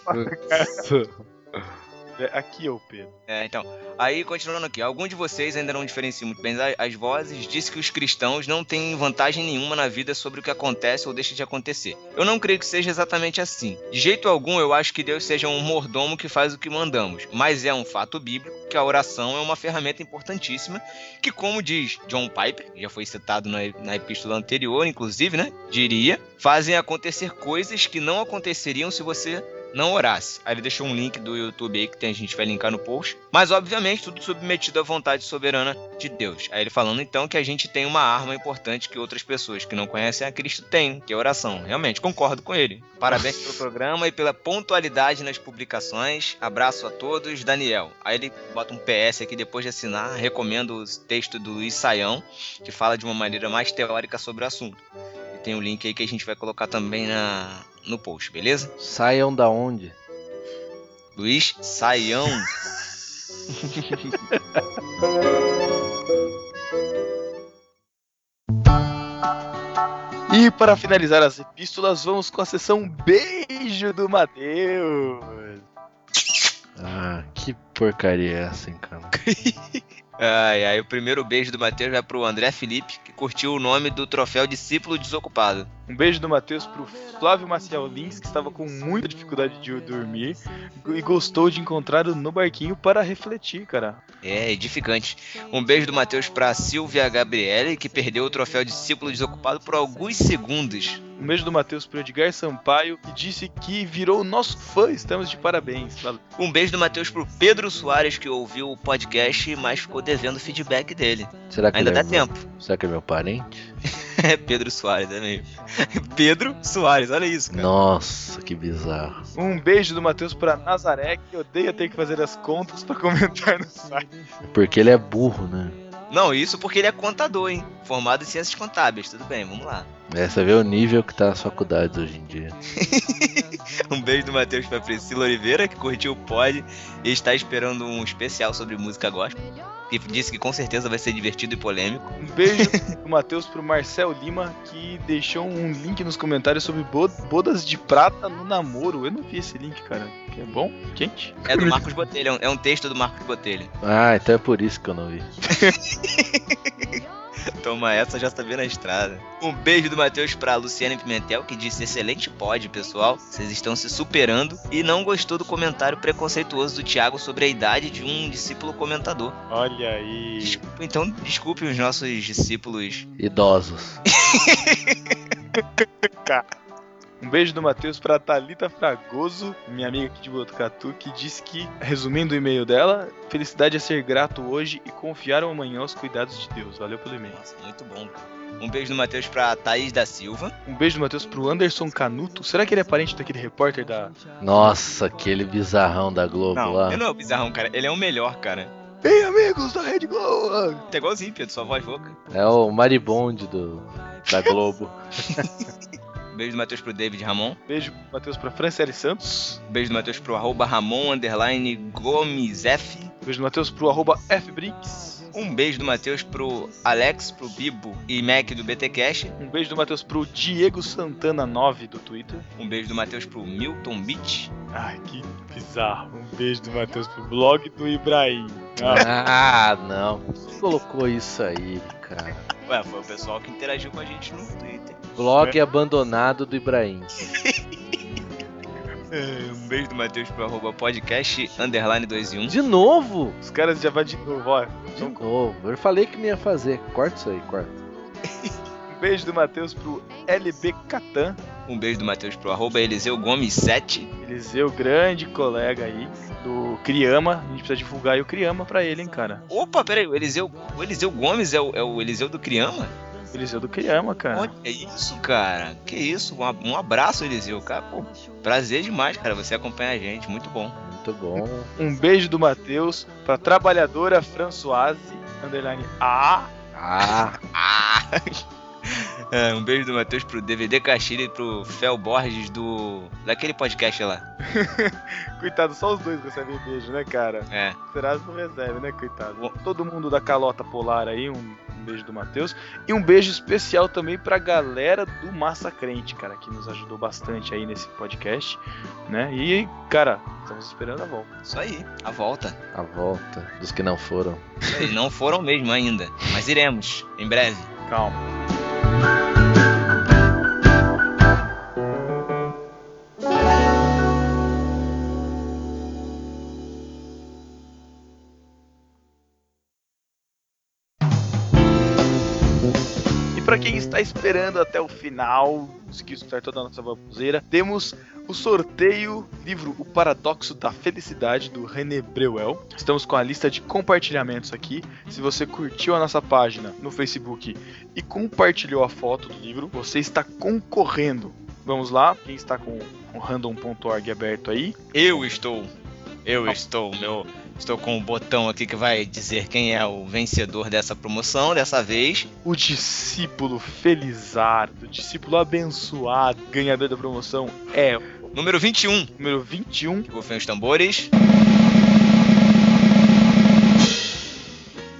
É, Aqui é o Pedro. É, então, aí continuando aqui, algum de vocês ainda não diferenciam muito bem as vozes, disse que os cristãos não têm vantagem nenhuma na vida sobre o que acontece ou deixa de acontecer. Eu não creio que seja exatamente assim. De jeito algum, eu acho que Deus seja um mordomo que faz o que mandamos, mas é um fato bíblico que a oração é uma ferramenta importantíssima que, como diz John Piper, que já foi citado na epístola anterior, inclusive, né, diria, fazem acontecer coisas que não aconteceriam se você não orasse. Aí ele deixou um link do YouTube aí que tem, a gente vai linkar no post. Mas, obviamente, tudo submetido à vontade soberana de Deus. Aí ele falando então que a gente tem uma arma importante que outras pessoas que não conhecem a Cristo têm, que é oração. Realmente, concordo com ele. Parabéns pelo programa e pela pontualidade nas publicações. Abraço a todos, Daniel. Aí ele bota um PS aqui depois de assinar. Recomendo o texto do Luiz Saião, que fala de uma maneira mais teórica sobre o assunto. E tem um link aí que a gente vai colocar também na, no post, beleza? Saiam da onde? Luiz Saião. E para finalizar as epístolas, vamos com a sessão Beijo do Mateus. Ah, que porcaria é essa, hein, cara? Ai, ai, o primeiro beijo do Matheus vai pro André Felipe, que curtiu o nome do troféu discípulo desocupado. Um beijo do Matheus pro Flávio Maciel Lins, que estava com muita dificuldade de dormir e gostou de encontrar no barquinho para refletir, cara. É, edificante. Um beijo do Matheus pra Silvia Gabriele, que perdeu o troféu discípulo desocupado por alguns segundos. Um beijo do Matheus pro Edgar Sampaio, que disse que virou nosso fã. Estamos de parabéns. Valeu. Um beijo do Matheus pro Pedro Soares, que ouviu o podcast, mas ficou devendo o feedback dele. Será que Ainda dá é meu- tempo. Será que é meu parente? É Pedro Soares, é mesmo. Pedro Soares, olha isso, cara. Nossa, que bizarro. Um beijo do Matheus pra Nazaré, que odeia ter que fazer as contas para comentar no site. Porque ele é burro, né? Não, isso porque ele é contador, hein? Formado em ciências contábeis, tudo bem, vamos lá. É, você vê o nível que tá as faculdades hoje em dia. Um beijo do Matheus pra Priscila Oliveira, que curtiu o pod e está esperando um especial sobre música gospel. Que disse que com certeza vai ser divertido e polêmico. Um beijo do Matheus pro Marcel Lima, que deixou um link nos comentários sobre bo- bodas de prata no namoro. Eu não vi esse link, cara. Que é bom? Gente? É do Marcos Botelho, é um- é um texto do Marcos Botelho. Ah, então é por isso que eu não vi. Toma essa, já está vendo a estrada. Um beijo do Matheus pra Luciana Pimentel, que disse excelente pod, pessoal. Vocês estão se superando. E não gostou do comentário preconceituoso do Thiago sobre a idade de um discípulo comentador. Olha aí. Desculpa, então, desculpe os nossos discípulos. Idosos. Um beijo do Matheus pra Thalita Fragoso, minha amiga aqui de Botucatu, que disse que, resumindo o e-mail dela, felicidade é ser grato hoje e confiar amanhã aos cuidados de Deus. Valeu pelo e-mail. Nossa, muito bom. Um beijo do Matheus pra Thaís da Silva. Um beijo do Matheus pro Anderson Canuto. Será que ele é parente daquele repórter da. Nossa, aquele bizarrão da Globo Não, lá. ele não é o bizarrão, cara. Ele é o melhor, cara. Ei, amigos da Rede Globo! Tá igualzinho, Pedro, sua voz rouca. É o Maribonde do, da Globo. Beijo do Matheus pro David Ramon. Beijo do Matheus pra Franciele Santos. Um beijo do Matheus pro arroba Ramon underline Gomes F. Beijo do Matheus pro arroba FBrinks. Um beijo do Matheus pro Alex, pro Bibo e Mac do BTcast. Um beijo do Matheus pro Diego Santana 9 do Twitter. Um beijo do Matheus pro Milton Beach. Ai, que bizarro. Um beijo do Matheus pro blog do Ibrahim. Ah, Ah, não. Quem colocou isso aí, cara? Ué, foi o pessoal que interagiu com a gente no Twitter. Blog abandonado do Ibrahim. É, um beijo do Matheus pro arroba podcast underline 21. De novo? Os caras já vão de novo, ó. De novo. Eu falei que não ia fazer. Corta isso aí, corta. Um beijo do Matheus pro LB Catan. Um beijo do Matheus pro arroba Eliseu Gomes 7. Eliseu, grande colega aí do Criama. A gente precisa divulgar aí o Criama pra ele, hein, cara. Opa, peraí, o Eliseu, o Eliseu Gomes é o, é o Eliseu do Criama? Eliseu do Criama, cara. Olha isso, cara. Que isso, um, abraço, Eliseu, cara. Pô, prazer demais, cara, você acompanha a gente, muito bom. Muito bom. Um beijo do Matheus pra trabalhadora Françoise, underline A. Ah, Ah! É, um beijo do Matheus pro DVD Castilho e pro Fel Borges do. daquele podcast lá. Coitado, só os dois recebem beijo, né, cara? É. Serasa não recebe, né, coitado? Todo mundo da calota polar aí, um, um beijo do Matheus. E um beijo especial também pra galera do Massacrente, cara, que nos ajudou bastante aí nesse podcast, né? E, cara, estamos esperando a volta. Isso aí, a volta. a volta dos que não foram. Não foram mesmo ainda, mas iremos, em breve. Calma. Para quem está esperando até o final, conseguiu escutar toda a nossa baboseira, temos o sorteio livro O Paradoxo da Felicidade do René Breuel. Estamos com a lista de compartilhamentos aqui. Se você curtiu a nossa página no Facebook e compartilhou a foto do livro, você está concorrendo. Vamos lá, quem está com o random.org aberto aí? Eu estou. Eu estou, meu. Estou com o botão aqui que vai dizer quem é o vencedor dessa promoção dessa vez. O discípulo felizardo, o discípulo abençoado, ganhador da promoção é Número 21. número 21, Que rufem os tambores.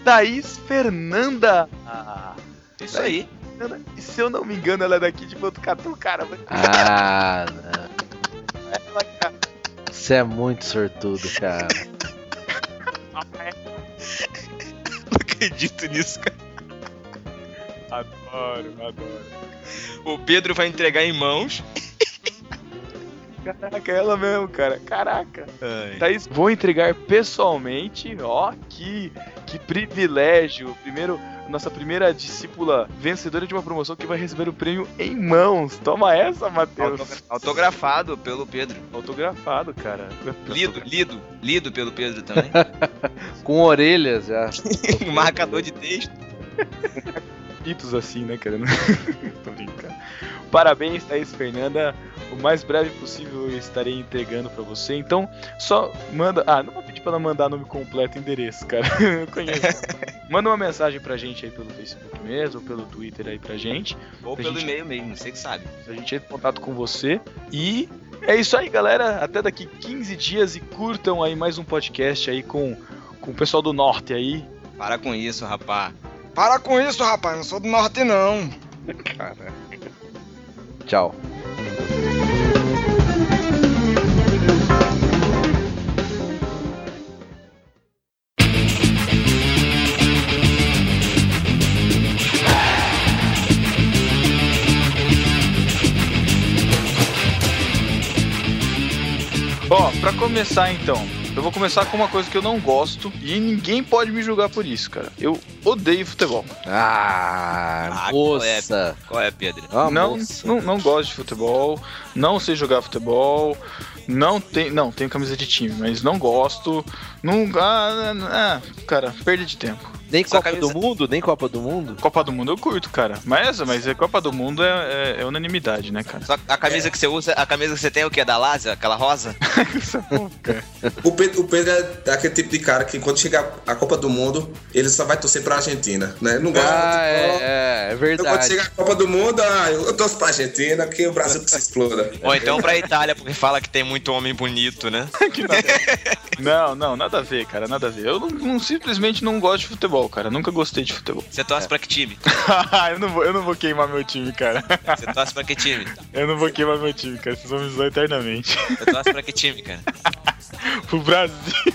Thaís Fernanda. Ah, Isso aí. Fernanda. E se eu não me engano, ela é daqui de Botucatu, cara. Ah, não. ela, cara, Você é muito sortudo, cara. Não acredito nisso, cara. adoro, adoro. O Pedro vai entregar em mãos. Caraca, ela mesmo, cara. Caraca. Ai. Thaís, vou entregar pessoalmente. Ó, que, que privilégio. Primeiro, nossa primeira discípula vencedora de uma promoção que vai receber o prêmio em mãos. Toma essa, Matheus. Autogra- Autografado pelo Pedro. Autografado, cara. Lido, lido, lido pelo Pedro também. Com orelhas já. um marcador de texto. Pitos assim, né, cara? Tô brincando. Parabéns, Thaís Fernanda. O mais breve possível eu estarei entregando pra você. Então, só manda. Ah, não vou pedir pra ela mandar nome completo e endereço, cara. Eu conheço. manda uma mensagem pra gente aí pelo Facebook mesmo, ou pelo Twitter aí pra gente. Ou Pra pelo gente- e-mail mesmo, você que sabe. A gente entra em contato com você. E é isso aí, galera. Até daqui 15 dias e curtam aí mais um podcast aí com, com o pessoal do norte aí. Para com isso, rapá. Para com isso, rapaz. Não sou do norte, não. Tchau. Ó, pra começar então, eu vou começar com uma coisa que eu não gosto e ninguém pode me julgar por isso, cara. Eu odeio futebol. Ah, Ah, moça. Qual é, Pedro? Ah, não, moça. não, não gosto de futebol, não sei jogar futebol, não tem, não tenho camisa de time, mas não gosto. Não, ah, ah, cara, perda de tempo. Nem Só Copa camisa- do Mundo? Nem Copa do Mundo? Copa do Mundo eu curto, cara. Mas, mas a Copa do Mundo é, é- é unanimidade, né, cara? Só a camisa que você usa, a camisa que você tem é o que? Da Lazia? Aquela rosa? O Pedro, o Pedro é aquele tipo de cara que quando chegar a Copa do Mundo, ele só vai torcer pra Argentina, né? Não gosta Ah, de futebol. é, é, é Então, quando verdade. chegar a Copa do Mundo, ah, eu torço pra Argentina, que o Brasil que se exploda. Ou então pra Itália, porque fala que tem muito homem bonito, né? Não, não, nada a ver, cara, nada a ver. Eu não, não- simplesmente não gosto de futebol, cara. Nunca gostei de futebol. Você torce pra que time? eu, não vou, eu não vou queimar meu time, cara. Você torce pra que time? Eu não vou queimar meu time, cara. Vocês vão me zoar eternamente. Eu torço pra que time, cara? pro Brasil.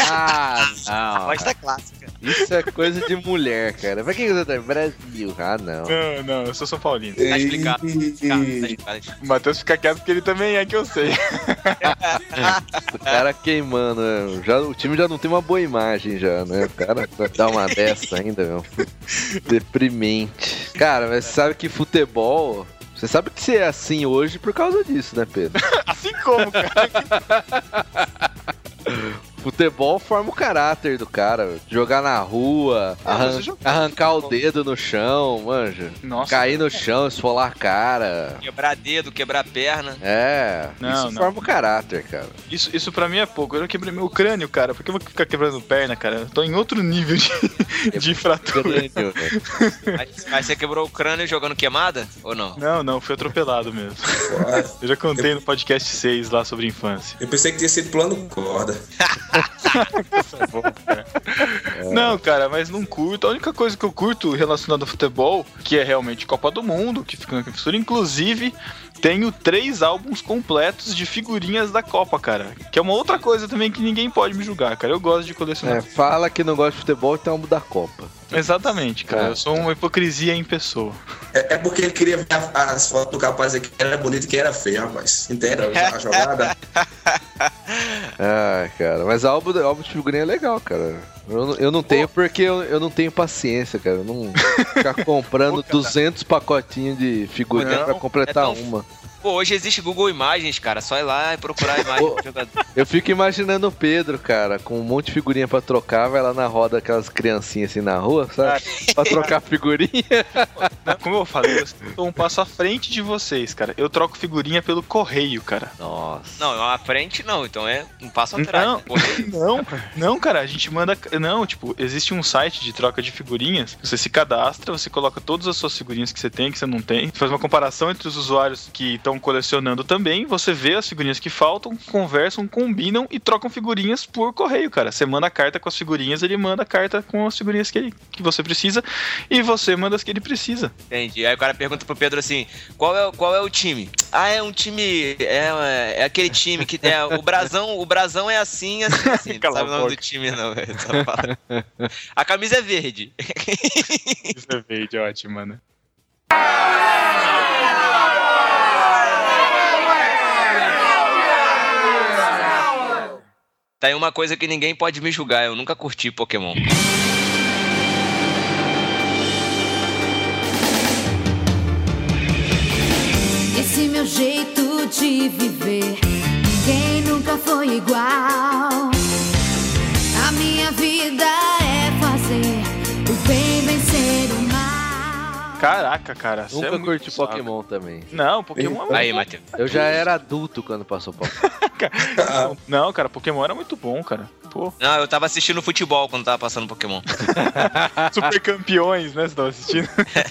Ah, não. Voz da clássica. Isso é coisa de mulher, cara. Pra que você tá? Brasil. Ah, não. Não, não, eu sou São Paulino. Tá explicado. Tá, tá explicado. O Matheus fica quieto porque ele também é que eu sei. O cara queimando. né? Já, o time já não tem uma boa imagem, já, né? O cara dá uma dessa ainda, meu. Deprimente. Cara, mas você sabe que futebol. Você sabe que você é assim hoje por causa disso, né, Pedro? Assim como, cara. Futebol forma o caráter do cara. Jogar na rua, arran- você joga arrancar o dedo no chão, manja. Nossa. Cair no chão, esfolar a cara. Quebrar dedo, quebrar perna. É, Não, isso não. forma o caráter, cara. Isso, isso pra mim é pouco. Eu não quebrei meu crânio, cara. Por que eu vou ficar quebrando perna, cara? Eu tô em outro nível de, de fratura. Crânio. Mas, mas você quebrou o crânio jogando queimada? Ou não? Não, não, fui atropelado mesmo. Eu já contei no podcast 6 lá sobre infância. Eu pensei que tinha sido plano corda. Não, cara, mas não curto. A única coisa que eu curto relacionada ao futebol, que é realmente Copa do Mundo, que fica na fissura, inclusive tenho três álbuns completos de figurinhas da Copa, cara. Que é uma outra coisa também que ninguém pode me julgar, cara. Eu gosto de colecionar. É, fala que não gosta de futebol, então é um da Copa. Exatamente, cara. É. Eu sou uma hipocrisia em pessoa. É, é porque ele queria ver as fotos do capaz aqui, que era bonito e que era feio, rapaz. Entendeu? A jogada. Ah, cara, mas álbum, álbum de figurinha é legal, cara. Eu, não- eu não tenho porque eu, eu não tenho paciência, cara. Eu não ficar comprando Pô, cara. 200 pacotinhos de figurinha Não, pra completar é tão- uma. Pô, hoje existe Google Imagens, cara. Só ir lá e procurar a imagem do jogador. Eu fico imaginando o Pedro, cara, com um monte de figurinha pra trocar, vai lá na roda aquelas criancinhas assim na rua, sabe? pra trocar figurinha. Como eu falei, eu estou um passo à frente de vocês, cara. Eu troco figurinha pelo correio, cara. Nossa. Não, à frente não. Então é um passo atrás. Não. né? Não, não, cara, a gente manda. Não, tipo, existe um site de troca de figurinhas. Você se cadastra, você coloca todas as suas figurinhas que você tem, que você não tem. Faz uma comparação entre os usuários que estão colecionando também. Você vê as figurinhas que faltam, conversam, combinam e trocam figurinhas por correio, cara. Você manda a carta com as figurinhas, ele manda a carta com as figurinhas que, ele, que você precisa e você manda as que ele precisa. Entendi. Aí o cara pergunta pro Pedro assim: qual é, o- qual é o time? Ah, é um time. É, é aquele time que. É, o Brasão, o Brasão é assim, assim, assim. Não Cala sabe o a nome boca. do time, não. velho. Fala. A camisa é verde. Isso é verde, ótimo, mano. Tá aí uma coisa que ninguém pode me julgar. Eu nunca curti Pokémon. Esse meu jeito de viver, ninguém nunca foi igual. A minha vida é Caraca, cara. é Nunca muito curti saco. Pokémon também. Não, Pokémon é muito Aí, bom. Matheus. Eu já era adulto quando passou Pokémon. Não, cara, Pokémon era muito bom, cara. Pô, Não, eu tava assistindo futebol quando tava passando Pokémon. super campeões, né? Você tava assistindo?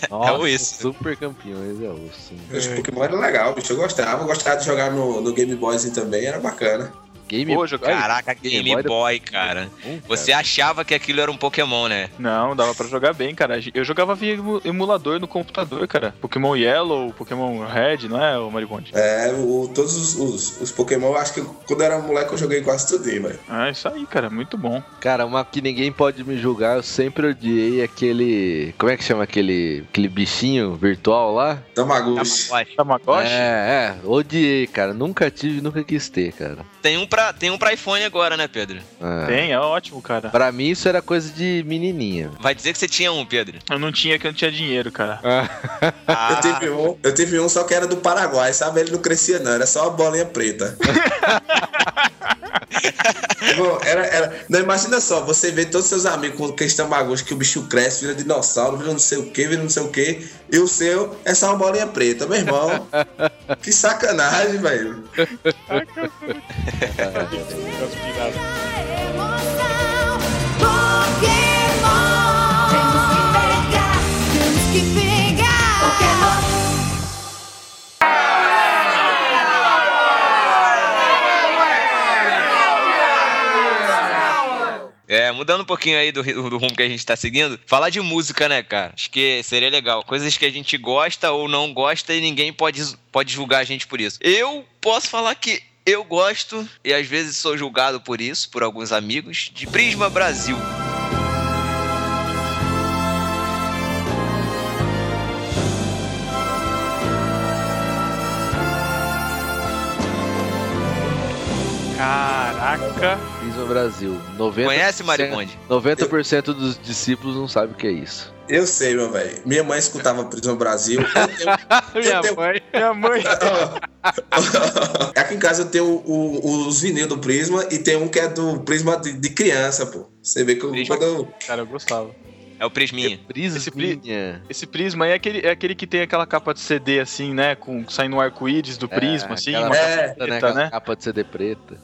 Nossa, isso. super campeões é osso. Os Pokémon era legal, bicho. Eu gostava. Eu gostava de jogar no, no Game Boy também, era bacana. Game jogar- Caraca, Game Game Boy Boy, cara. Hum, Você achava que aquilo era um Pokémon, né? Não, dava pra jogar bem, cara. Eu jogava via emu- emulador no computador, cara. Pokémon Yellow, Pokémon Red, não é, o Mariconde? É, o, todos os, os, os Pokémon, eu acho que quando eu era moleque eu joguei quase tudo, velho. Ah, isso aí, cara, muito bom. Cara, uma que ninguém pode me julgar, eu sempre odiei aquele. Como é que chama aquele, aquele bichinho virtual lá? Tamagotchi. Tamagotchi? É, é, odiei, cara. Nunca tive, nunca quis ter, cara. Tem um pra, tem um pra iPhone agora, né, Pedro? É. Tem, é ótimo, cara. Pra mim isso era coisa de menininha. Vai dizer que você tinha um, Pedro. Eu não tinha que eu não tinha dinheiro, cara. Eu Ah, tive, um, eu tive um só que era do Paraguai, sabe? Ele não crescia, não, era só uma bolinha preta. Bom, era, era... Não, imagina só, você vê todos seus amigos com aqueles tamagotchi que o bicho cresce, vira dinossauro, vira não sei o que, vira não sei o que, e o seu é só uma bolinha preta, meu irmão. que sacanagem, velho. É, mudando um pouquinho aí do, do rumo que a gente tá seguindo, falar de música, né, cara? Acho que seria legal. Coisas que a gente gosta ou não gosta e ninguém pode, pode julgar a gente por isso. Eu posso falar que Eu gosto, e às vezes sou julgado por isso, por alguns amigos, de Prisma Brasil. Caraca. Prisma Brasil. 90%, Conhece, Marimonde? 90% dos discípulos não sabem o que é isso. Eu sei, meu velho. Minha mãe escutava Prisma Brasil. Eu tenho- Minha tenho- mãe. Minha mãe. Aqui em casa eu tenho o- o- os vinil do Prisma e tem um que é do Prisma de, de criança, pô. Você vê que eu, Prisma. quando eu- Cara, eu gostava. É o Prisminha. Prisminha. Esse prisma aí é aquele, é aquele que tem aquela capa de CD, assim, né? Com, saindo um arco-íris do prisma, assim. aquela Uma É, capa Né, preta, aquela né? capa de CD preta.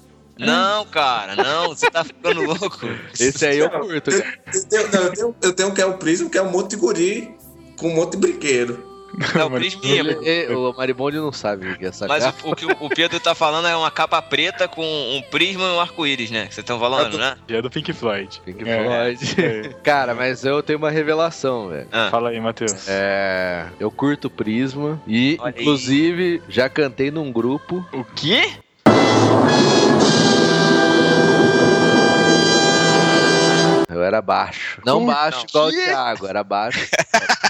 Não, cara, não, você tá ficando louco. Esse aí eu curto, cara. eu tenho, não, eu tenho, eu tenho um que é o Prisma, que é um monte de guri com um monte de brinquedo. É o Prisminha. Ele- o Maribondi não sabe o que é essa Mas capa. o, o que o Pedro tá falando é uma capa preta com um prisma e um arco-íris, né? Que vocês estão falando, né? É do Pink Floyd. Pink É. Floyd. É. Cara, mas eu tenho uma revelação, velho. Ah, Fala aí, Matheus. É, eu curto Prisma e, Olha aí. inclusive, já cantei num grupo. O quê? Eu era baixo. Não Puta, baixo igual o? Thiago, era baixo.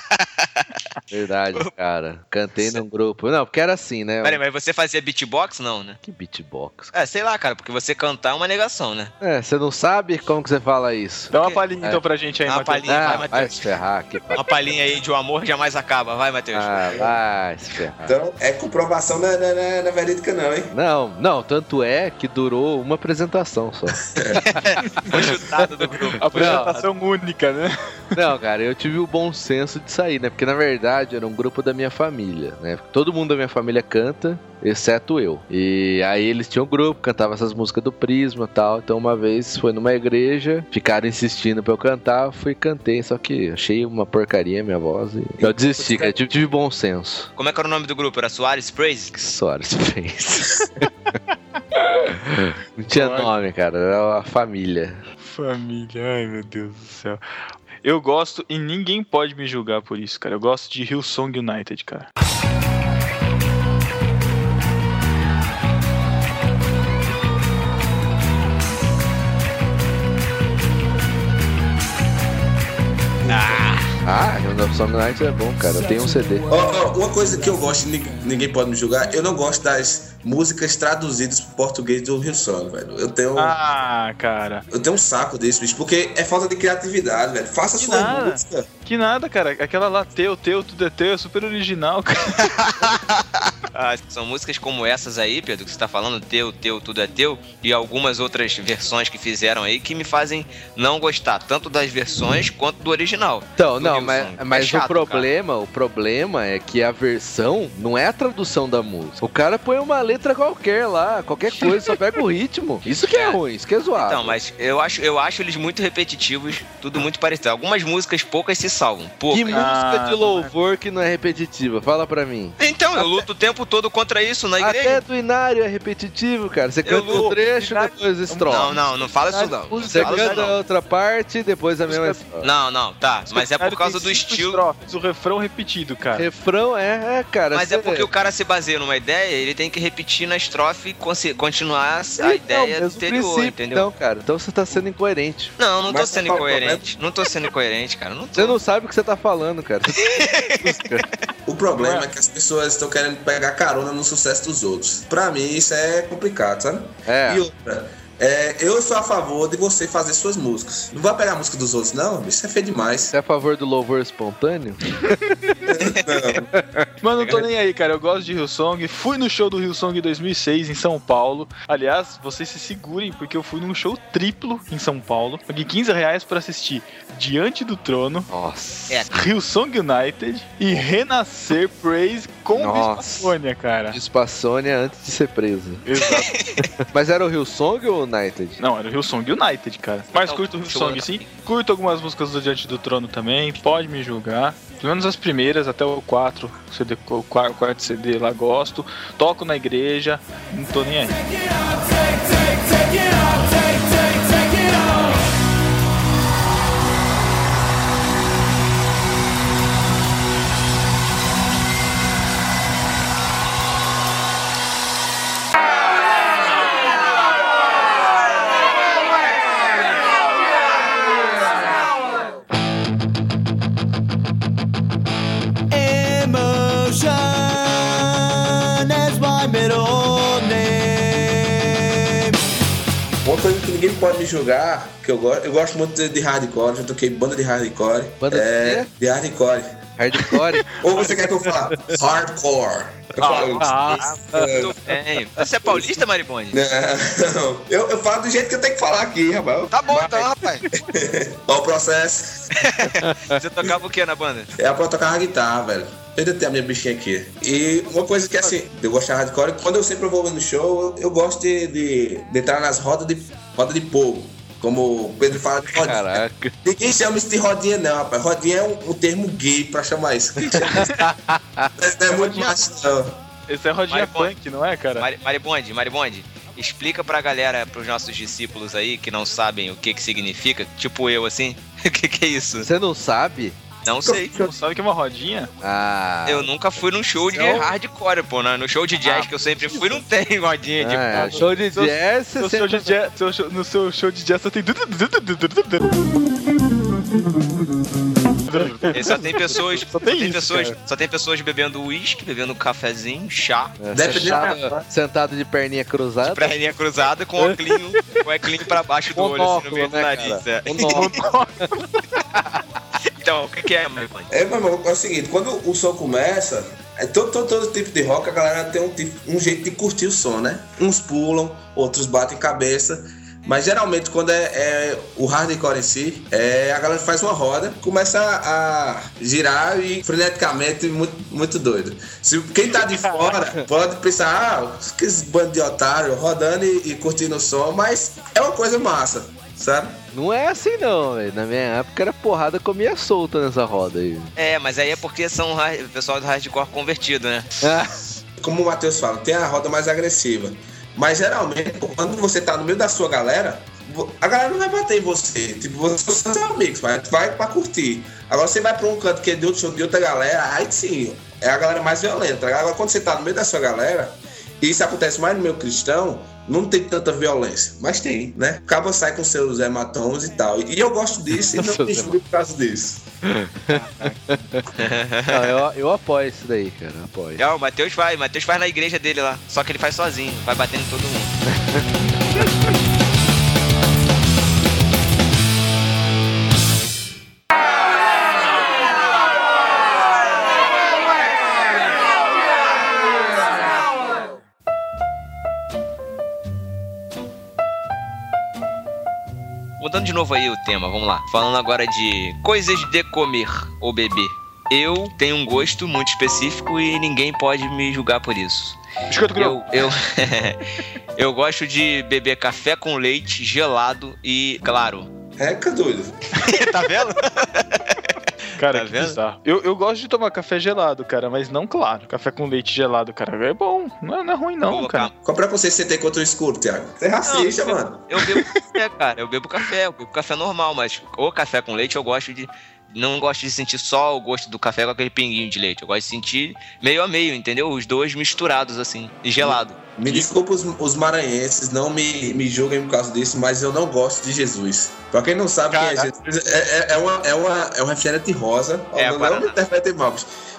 Verdade, cara. Cantei num grupo. Não, porque era assim, né? Peraí, mas você fazia beatbox? Não, né? Que beatbox. É, sei lá, cara, porque você cantar é uma negação, né? É, você não sabe como que você fala isso? Dá uma palhinha É. então pra gente aí, Dá uma palhinha. vai, Ah, Matheus. vai se ferrar. Pa... Uma palhinha aí de o amor jamais acaba. Vai, Matheus. Ah, vai se ferrar. Então, é comprovação na, na, na, na verídica, não, hein? Não, não, tanto é que durou uma apresentação só. Foi chutado do grupo. Apresentação única, né? Não, cara, eu tive o bom senso de sair, né? Porque na verdade era um grupo da minha família, né? Todo mundo da minha família canta, exceto eu. E aí eles tinham um grupo, cantavam essas músicas do Prisma e tal. Então uma vez foi numa igreja, ficaram insistindo pra eu cantar, eu fui e cantei, só que achei uma porcaria a minha voz e eu desisti, cara. Eu tive, tive bom senso. Como é que era o nome do grupo? Era Soares Praise? Soares fez. Não tinha nome, cara, era a família. Família, ai meu Deus do céu. Eu gosto e ninguém pode me julgar por isso, cara. Eu gosto de Hillsong United, cara. Ah, o Song Night é bom, cara. Eu tenho um CD. Ó, ó, uma coisa que eu gosto, e nin- ninguém pode me julgar, eu não gosto das músicas traduzidas pro português do Rio Song, velho. Eu tenho, Ah, cara. eu tenho um saco desse, bicho, porque é falta de criatividade, velho. Faça Que sua nada. música. Que nada, cara. Aquela lá, teu, teu, tudo é teu, é super original, cara. Ah, são músicas como essas aí, Pedro, que você tá falando, teu, teu, tudo é teu, e algumas outras versões que fizeram aí que me fazem não gostar tanto das versões quanto do original. Então, do não, Hillsong. mas, É mas chato, o problema, o problema é que a versão não é a tradução da música. O cara põe uma letra qualquer lá, qualquer coisa, só pega o ritmo. Isso que é ruim, isso que é zoado. Então, mas eu acho, eu acho eles muito repetitivos, tudo muito parecido. Algumas músicas, poucas se salvam. Poucas. que música Ah, de louvor que não é repetitiva? Fala pra mim. Então, eu luto o tempo todo contra isso na Até igreja. do Inário é repetitivo, cara. Você canta luto. um trecho, depois estrofe. Não, não, não fala isso não. Não Você canta não. outra parte, depois a mesma estrofe. Não, não, tá. Mas é por causa do estilo. estrofes, o refrão repetido, cara. Refrão é, é, cara. Mas é porque o cara se baseia numa ideia, ele tem que repetir na estrofe e continuar a Então, ideia mesmo anterior, entendeu? Então, cara, então você tá sendo incoerente. Não, não tô Mas sendo qual é o incoerente. Não tô sendo incoerente, cara. Não tô. Você não sabe o que você tá falando, cara. O problema é que as pessoas estão querendo pegar carona no sucesso dos outros. Pra mim, isso é complicado, sabe? É. E outra, é, eu sou a favor de você fazer suas músicas. Não vai pegar a música dos outros, não. Isso é feio demais. Você é a favor do louvor espontâneo? Mas não tô nem aí, cara. Eu gosto de Hillsong. Fui no show do Hillsong em 2006 em São Paulo. Aliás, vocês se segurem, porque eu fui num show triplo em São Paulo. Paguei 15 reais pra assistir Diante do Trono, Nossa. É, Hillsong United e Renascer Praise com Nossa. Cara. Espaçônia antes de ser preso. Exato. Mas era o Hillsong ou o United? Não, era o Hillsong United, cara. Mas curto o Hillsong sim. Curto algumas músicas do Diante do Trono também. Pode me julgar. Pelo menos as primeiras, até o 4, CD, o qua- quarto CD lá gosto. Toco na igreja, não tô nem aí. Ninguém pode me julgar, que eu gosto, eu gosto muito de, de hardcore, já toquei banda de hardcore. Banda de é, quê? de hardcore. Hardcore? Ou você quer que eu fale hardcore? Eu falo, Ah, muito bem. Você é paulista, Maribonde? não, eu, eu falo do jeito que eu tenho que falar aqui, rapaz. Tá bom Mas- então, rapaz. Ó o processo. Você tocava o que na banda? É pra tocar a guitarra, velho. Eu ainda tenho a minha bichinha aqui. E uma coisa que assim, eu gosto de hardcore, quando eu sempre vou no show, eu, eu gosto de, de, de entrar nas rodas de, roda de povo. Como o Pedro fala de rodinha. Caraca. Ninguém chama isso de rodinha, não, rapaz. Rodinha é um, um termo gay pra chamar isso. Isso? Não é muito macho, não. Esse é rodinha Maribonde. punk, não é, cara? Mari- Maribonde, Maribonde, explica pra galera, pros nossos discípulos aí que não sabem o que que significa, tipo eu assim, o que que é isso? Você não sabe? Não sei. Não sabe que é uma rodinha? Ah. Eu nunca fui num show de Não? hardcore, pô. né? No show de jazz que eu sempre fui, não tem rodinha de Ah, pau. show de Seu- jazz, você Seu show de jazz, seu show- no seu show de jazz só tem. E só tem pessoas, Só tem isso, pessoas, cara. só tem pessoas bebendo uísque, bebendo cafezinho, chá, É, Deve sentado, sentado de perninha cruzada. perninha cruzada com o óculinho, com o óculinho pra baixo do olho, assim, no meio do né, nariz. cara? é. Então, o que que é, Maribonde? É, meu irmão, é o seguinte, quando o som começa, é todo, todo, todo tipo de rock, a galera tem um, tipo- um jeito de curtir o som, né? Uns pulam, outros batem cabeça. Mas geralmente quando é, é o hardcore em si, é, a galera faz uma roda, começa a, a girar e freneticamente muito, muito doido. Se quem tá de fora pode pensar, ah, que bando de otário rodando e, e curtindo o som, mas é uma coisa massa, sabe? Não é assim não, velho. Na minha época era porrada comia solta nessa roda aí. É, mas aí é porque são o pessoal do hardcore convertido, né? Ah, como o Matheus fala, tem a roda mais agressiva. Mas geralmente, quando você tá no meio da sua galera, a galera não vai bater em você. Tipo, vocês são seus amigos, vai, vai pra curtir. Agora você vai pra um canto que é de outro de outra galera, aí sim, é a galera mais violenta. Agora quando você tá no meio da sua galera, e isso acontece mais no meio cristão, não tem tanta violência. Mas tem, né? Acaba sai com seus hematomas e tal. E eu gosto disso e não me julgo por causa disso. não, eu, eu apoio isso daí, cara. eu Apoio. É, o Matheus faz, o Matheus faz na igreja dele lá. Só que ele faz sozinho, vai batendo em todo mundo. Mudando de novo aí o tema, vamos lá. Falando agora de coisas de comer ou beber. Eu tenho um gosto muito específico e ninguém pode me julgar por isso. Biscoito grosso. Eu, eu, eu gosto de beber café com leite gelado e, claro. É, que doido. tá vendo? Cara, Tá que vendo? bizarro. Eu, eu gosto de tomar café gelado, cara, mas não claro. Café com leite gelado, cara. É bom. Não é, não é ruim, não, cara. Qual preconceito você tem contra o escuro, Thiago? Você é racista, Não, mano. Eu bebo café, cara. Eu bebo café, eu bebo café normal, mas o café com leite eu gosto de. Não gosto de sentir só o gosto do café com aquele pinguinho de leite. Eu gosto de sentir meio a meio, entendeu? Os dois misturados, assim, e gelado. Me desculpa os, os maranhenses, não me, me julguem por causa disso, mas eu não gosto de Jesus. Pra quem não sabe quem é. Jesus, é, é, é uma, é, uma, é um refrigerante rosa. É, não, não me interpretem mal.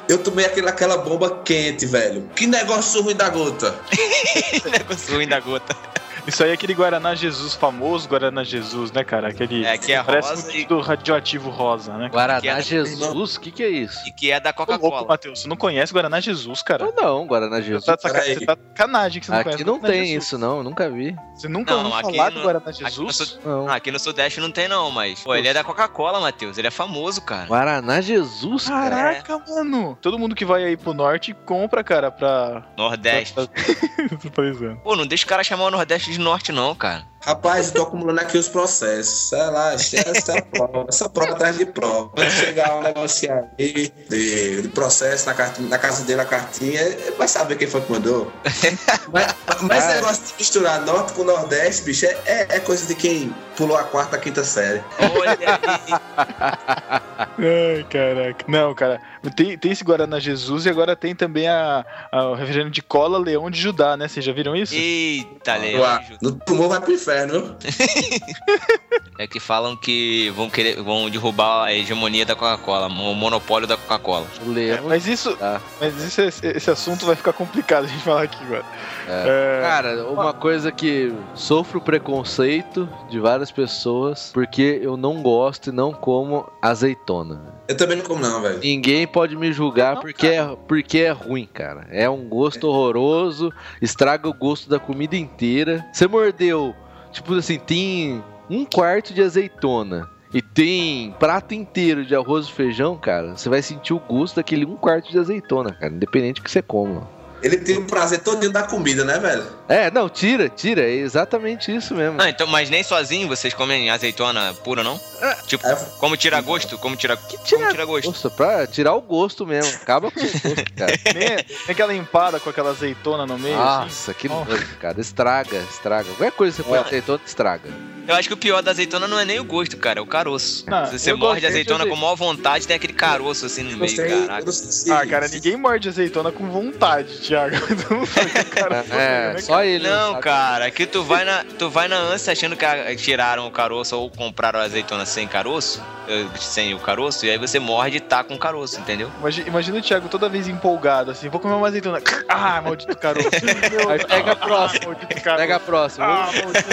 Eu tomei aquele, aquela bomba quente, velho. Que negócio ruim da gota. Negócio ruim da gota. Isso aí é aquele Guaraná Jesus famoso, Guaraná Jesus, né, cara? Aquele. É, que é Parece rosa um e- do radioativo rosa, né? Guaraná Que é- Jesus? O que, que é isso? E que é da Coca-Cola. Matheus, você não conhece Guaraná Jesus, cara? Eu não, Guaraná Você Jesus. tá, saca- Peraí. você tá de sacanagem que você não Aqui conhece. não Guaraná tem Jesus. isso, não. eu Nunca vi. Você nunca Não, ouviu aqui falar no- do Guaraná aqui no Jesus? Sud- Não. Ah, aqui no Sudeste não tem, não, mas. Pô, ele é da Coca-Cola, Matheus. Ele é famoso, cara. Guaraná Jesus, cara. Caraca, mano. Todo mundo que vai aí pro norte compra, cara, pra. Nordeste. Pô, não deixa o cara chamar o Nordeste de Norte, não, cara. Rapaz, eu tô acumulando aqui os processos. Sei lá, essa prova, essa prova atrás de prova. Vai chegar um negócio aí de, de processo na, cartinha, na casa dele, a cartinha, vai saber quem foi que mandou. mas mas esse negócio de misturar norte com nordeste, bicho, é, é, é coisa de quem pulou a quarta, a quinta série. Olha aí. Ai, caraca. Não, cara. Tem, tem esse Guaraná Jesus e agora tem também a, a- o refrigerante de cola Leão de Judá, né? Vocês já viram isso? Eita, Leão. No tumor vai pro inferno. Inferno? É que falam que vão querer, vão derrubar a hegemonia da Coca-Cola, o monopólio da Coca-Cola. Lemos. Mas isso, Tá. mas isso, esse, esse assunto vai ficar complicado a gente falar aqui agora. É. É, Cara, uma coisa que sofro preconceito de várias pessoas porque eu não gosto e não como azeitona. Eu também não como não, velho. Ninguém pode me julgar Não, porque é, porque é ruim, cara. É um gosto horroroso, estraga o gosto da comida inteira. Você mordeu, tipo assim, tem um quarto de azeitona e tem prato inteiro de arroz e feijão, cara. Você vai sentir o gosto daquele um quarto de azeitona, cara, independente do que você coma. Ele tem o prazer todinho da comida, né, velho? É, não, tira, tira, é exatamente isso mesmo. Ah, então, mas nem sozinho vocês comem azeitona pura, não? Tipo, É. como tira gosto? Como tira, como tira tira gosto? Nossa, pra tirar o gosto mesmo. Acaba com o gosto, cara. nem aquela empada com aquela azeitona no meio. assim. Nossa, que Oh. nojo, cara. Estraga, estraga. Qualquer coisa que você põe É. azeitona, estraga. Eu acho que o pior da azeitona não é nem o gosto, cara, é o caroço. Não, Se você morde azeitona aze- com maior vontade, tem aquele caroço assim no meio, se- Ah, cara, ninguém morde azeitona com vontade, Thiago. Tu não sabe que cara É, né, só ele. Não, sabe. cara, aqui tu vai na, tu vai na ânsia achando que tiraram o caroço ou compraram a azeitona sem caroço, eh, sem o caroço, e aí você morde e tá com caroço, entendeu? Imagina, imagina o Thiago toda vez empolgado, assim, vou comer uma azeitona. Ah, maldito caroço. Meu Aí pega a Deus. próxima. Ah, maldito caroço. Pega a próxima. Ah, maldito.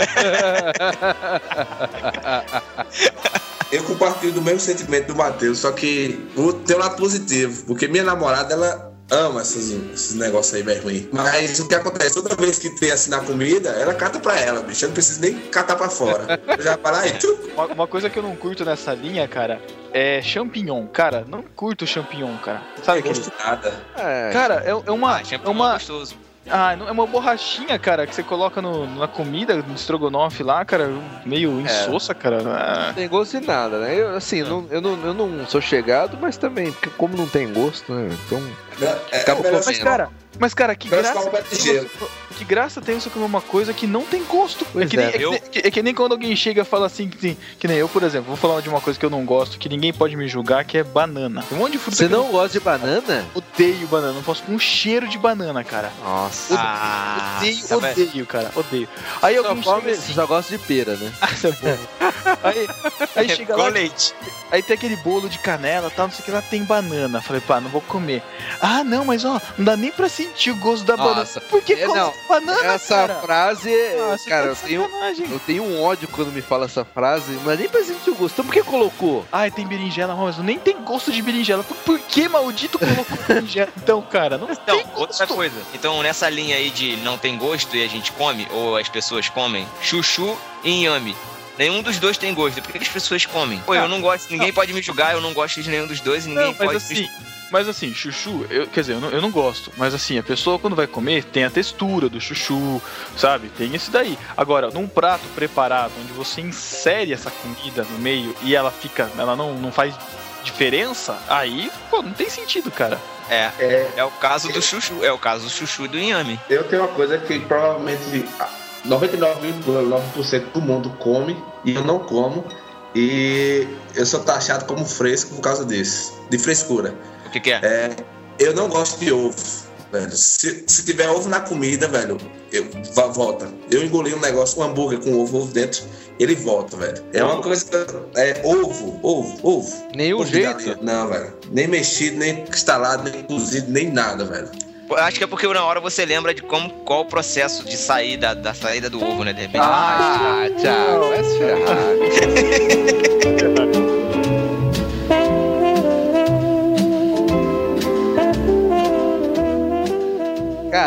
Eu compartilho do mesmo sentimento do Matheus, só que o teu lado positivo, porque minha namorada, ela ama esses, esses negócios aí, velho, ruim. Mas o que acontece, toda vez que tem assim na comida, ela cata pra ela, bicho. Eu não preciso nem catar pra fora. Eu já para aí. Uma, uma coisa que eu não curto nessa linha, cara, é champignon. Cara, não curto champignon, cara. Sabe não aquele... gosto de nada. É. Cara, é, é uma. Ah, é uma. gostoso. Ah, não- é uma borrachinha, cara, que você coloca no, na comida, no estrogonofe lá, cara, meio insossa, cara. Ah, Não tem gosto de nada, né? Eu, assim, não, eu, não, eu não sou chegado, mas também, porque como não tem gosto, né? Então, É, Acabou é melhor- Mas, cara, mas, cara, que Parece graça. você- que graça tem você comer uma coisa que não tem gosto. É que, nem, é. é, que Eu- que- é que nem quando alguém chega e fala assim, que, que nem eu, por exemplo, vou falar de uma coisa que eu não gosto, que ninguém pode me julgar, que é banana. Tem um monte de fruta você que não gosta de banana? odeio banana, não posso com um cheiro de banana, cara. Nossa. Ah, odeio, tá vendo? odeio, cara, odeio. Aí alguém come- chega você assim, só gosta de pera, né? ah, isso é bom. aí, aí chega Com lá, leite. aí tem aquele bolo de canela, tal, não sei o que lá, tem banana. Falei, pá, não vou comer. Ah, não, mas ó, não dá nem pra sentir o gosto da banana. Nossa, Por que é, não, banana, Essa cara? frase, é- Ah, você cara, tá eu de tenho, sacanagem. eu tenho um ódio quando me fala essa frase, mas nem pra sentir o gosto. Então por que colocou? Ai, tem berinjela, mas nem tem gosto de berinjela. Por, por que maldito colocou berinjela? Então, cara, não Então, tem gosto. outra coisa. Então, nessa linha aí de não tem gosto e a gente come, ou as pessoas comem, chuchu e inhame. Nenhum dos dois tem gosto. Por que as pessoas comem? Pô, eu não gosto, ninguém pode me julgar, eu não gosto de nenhum dos dois e ninguém Não, mas pode assim, mas assim, chuchu, eu, quer dizer, eu não, eu não gosto, mas assim, a pessoa quando vai comer tem a textura do chuchu, sabe? Tem isso daí. Agora, num prato preparado, onde você insere essa comida no meio e ela fica, ela não, não faz diferença, aí, pô, não tem sentido, cara. É, É, é o caso do chuchu, é o caso do chuchu e do inhame. eu tenho uma coisa que provavelmente 99,9% do mundo come e eu não como. E eu sou taxado como fresco por causa disso. De frescura. O que que é? É, eu não gosto de ovo, velho. Se, se tiver ovo na comida, velho, eu, volta. Eu engoli um negócio, um hambúrguer com ovo, ovo dentro, ele volta, velho. É uma coisa. É ovo, ovo, ovo. Nenhum Ovo de jeito. galinha. Não, velho. Nem mexido, nem instalado, nem cozido, nem nada, velho. Acho que é porque na hora você lembra de como, qual o processo de saída da saída do ovo, né? De repente. Ah, tchau, vai se ferrar.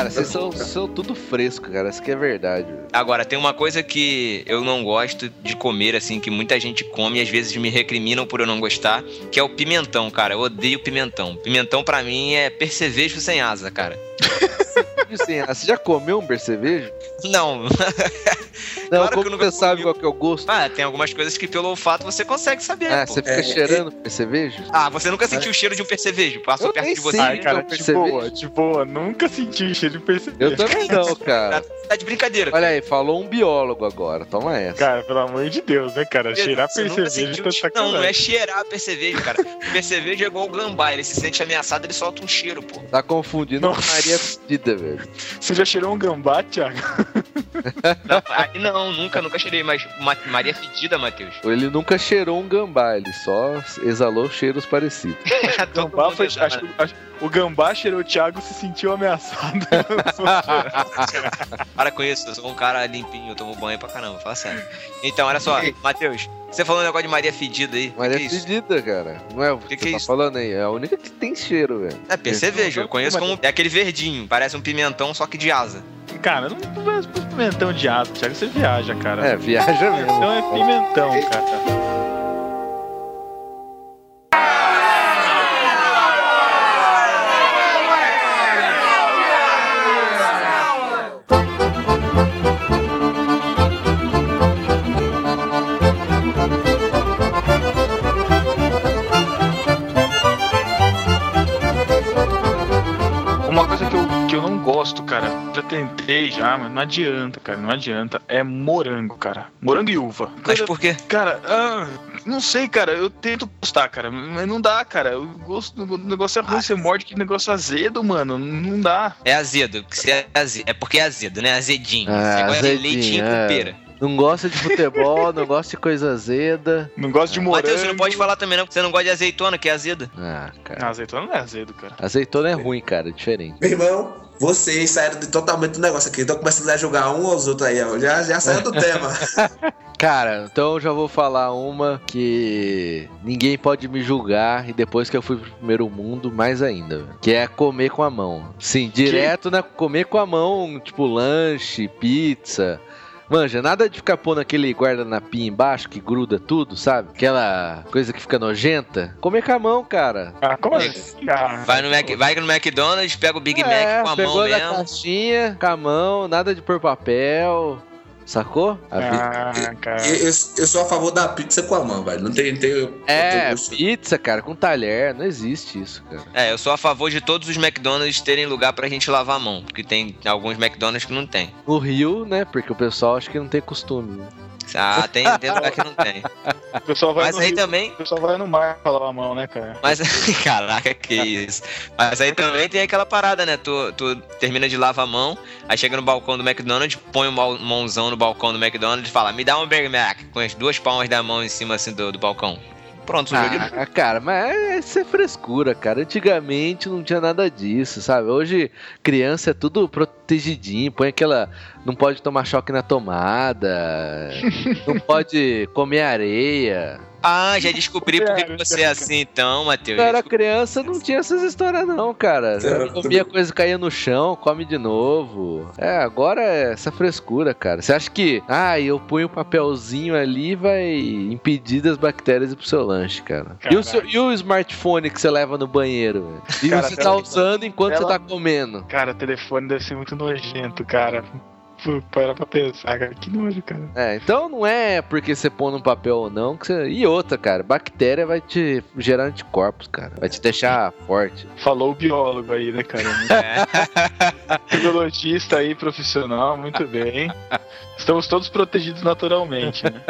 Cara, vocês são, são tudo fresco, cara. Isso que é verdade. velho. Agora, tem uma coisa que eu não gosto de comer, assim, que muita gente come e às vezes me recriminam por eu não gostar, que é o pimentão, cara. Eu odeio pimentão. Pimentão pra mim é percevejo sem asa, cara. Ah, você já comeu um percevejo? Não. Não, Claro que como você sabe comi. qual que é o gosto? Ah, tem algumas coisas que pelo olfato você consegue saber, Ah, pô. você fica É, cheirando percevejo? Ah, você nunca sentiu o cheiro de um percevejo? Passou Eu perto nem de você. Ai, cara, então, de boa, de boa. Nunca senti o cheiro de perceber. Eu também não, cara. Tá de brincadeira. Olha aí, falou um biólogo agora. Toma essa. Cara, pelo amor de Deus, né, cara? Cheirar nunca percevejo tá cheiro- Não, não é sacanagem. cheirar percevejo, cara. percevejo é igual o gambá. Ele se sente ameaçado, ele solta um cheiro, pô. Tá confundindo Não. com Maria Pedida, velho. Você já cheirou um gambá, Thiago? Não, não, nunca, nunca cheirei, mas Ma- Maria Fedida, Matheus. Ele nunca cheirou um gambá, ele só exalou cheiros parecidos. O gambá, foi, exala. acho, que- acho que o gambá cheirou o Thiago se sentiu ameaçado. Para com isso, eu sou um cara limpinho, eu tomo banho pra caramba, fala sério. Então, olha só, Matheus, você falou um negócio de Maria Fedida aí. É que, que é fedida, cara. Não é o que, Que você que é tá isso? falando aí. É a única que tem cheiro, velho. É percevejo, eu conheço como. É aquele verdinho, parece um pimentão, só que de asa. cara, não vai pro pimentão de asa, Thiago, você viaja, cara. É, viaja mesmo. Então é pimentão, cara. Gosto, cara, já tentei já, mas não adianta, cara, não adianta. É morango, cara. Morango e uva. Mas por quê? Cara, ah, não sei, cara. Eu tento gostar, cara. Mas não dá, cara. O gosto o negócio é ruim, você morde que negócio azedo, mano. Não dá. É azedo, é, aze- é porque é azedo, né? Azedinho. Ah, Você gosta de azedinho, leitinho é. com pera. Não gosta de futebol, não gosta de coisa azeda. Não gosto de morango. Matheus, você não pode falar também não, porque você não gosta de azeitona, que é azeda. Ah, cara. Ah, azeitona não é azedo, cara. Azeitona é ruim, cara, é diferente. Meu irmão, vocês saíram de totalmente do negócio aqui. Estão começando a julgar um aos outros aí, ó. Já, já saiu do tema. Cara, então eu já vou falar uma que ninguém pode me julgar e depois que eu fui pro primeiro mundo, mais ainda. Que é comer com a mão. Sim, direto na comer com a mão, tipo lanche, pizza. Manja, nada de ficar pondo aquele guardanapinho embaixo que gruda tudo, sabe? Aquela coisa que fica nojenta. Comer com a mão, cara. Ah, como assim? Ah, Vai no, Mac, vai no McDonald's, pega o Big É, Mac com a pegou mão da mesmo. caixinha, com a mão, nada de pôr papel. Sacou? Ah, cara. eu, eu- eu sou a favor da pizza com a mão, velho. Não tem. tem eu- É, pizza, cara, com talher. Não existe isso, cara. É, eu sou a favor de todos os McDonald's terem lugar pra gente lavar a mão, porque tem alguns McDonald's que não tem. No Rio, né? Porque o pessoal acho que não tem costume. né? Ah, tem, tem lugar que não tem. O pessoal vai Mas no aí também. O pessoal vai no mar pra lavar a mão, né, cara? Mas, caraca, que isso. Mas aí também tem aquela parada, né? Tu, tu termina de lavar a mão, aí chega no balcão do McDonald's, põe mão- mãozão no balcão do McDonald's e fala, me dá um Big Mac, com as duas palmas da mão em cima assim do, do balcão. Pronto, Ah, cara, mas isso é frescura, cara. Antigamente não tinha nada disso, sabe? Hoje criança é tudo protegidinho, põe aquela. Não pode tomar choque na tomada, não pode comer areia. Ah, já descobri por que você é assim então, Matheus. Quando eu era criança não tinha essas histórias, não, cara. É, Comia coisa caía no chão, come de novo. É, agora é essa frescura, cara. Você acha que, ah, eu ponho o papelzinho ali vai impedir das bactérias ir pro seu lanche, cara. E o, seu- e o smartphone que você leva no banheiro? velho? E Cara, você tá usando enquanto ela- você tá comendo. Cara, o telefone deve ser muito nojento, cara. Para pra pensar, cara. Que nojo, cara. É, então não é porque você põe no papel ou não que você... E outra, cara, bactéria vai te gerar anticorpos, cara. Vai te deixar forte. Falou o biólogo aí, né, cara? É. Biologista aí, profissional, muito bem. Estamos todos protegidos naturalmente, né?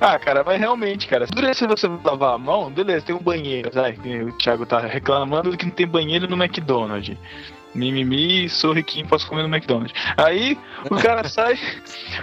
Ah, cara, mas realmente, cara, durante você lavar a mão, beleza, tem um banheiro, sabe? O Thiago tá reclamando que não tem banheiro no McDonald's. Mimimi, sou riquinho, posso comer no McDonald's. Aí o cara sai,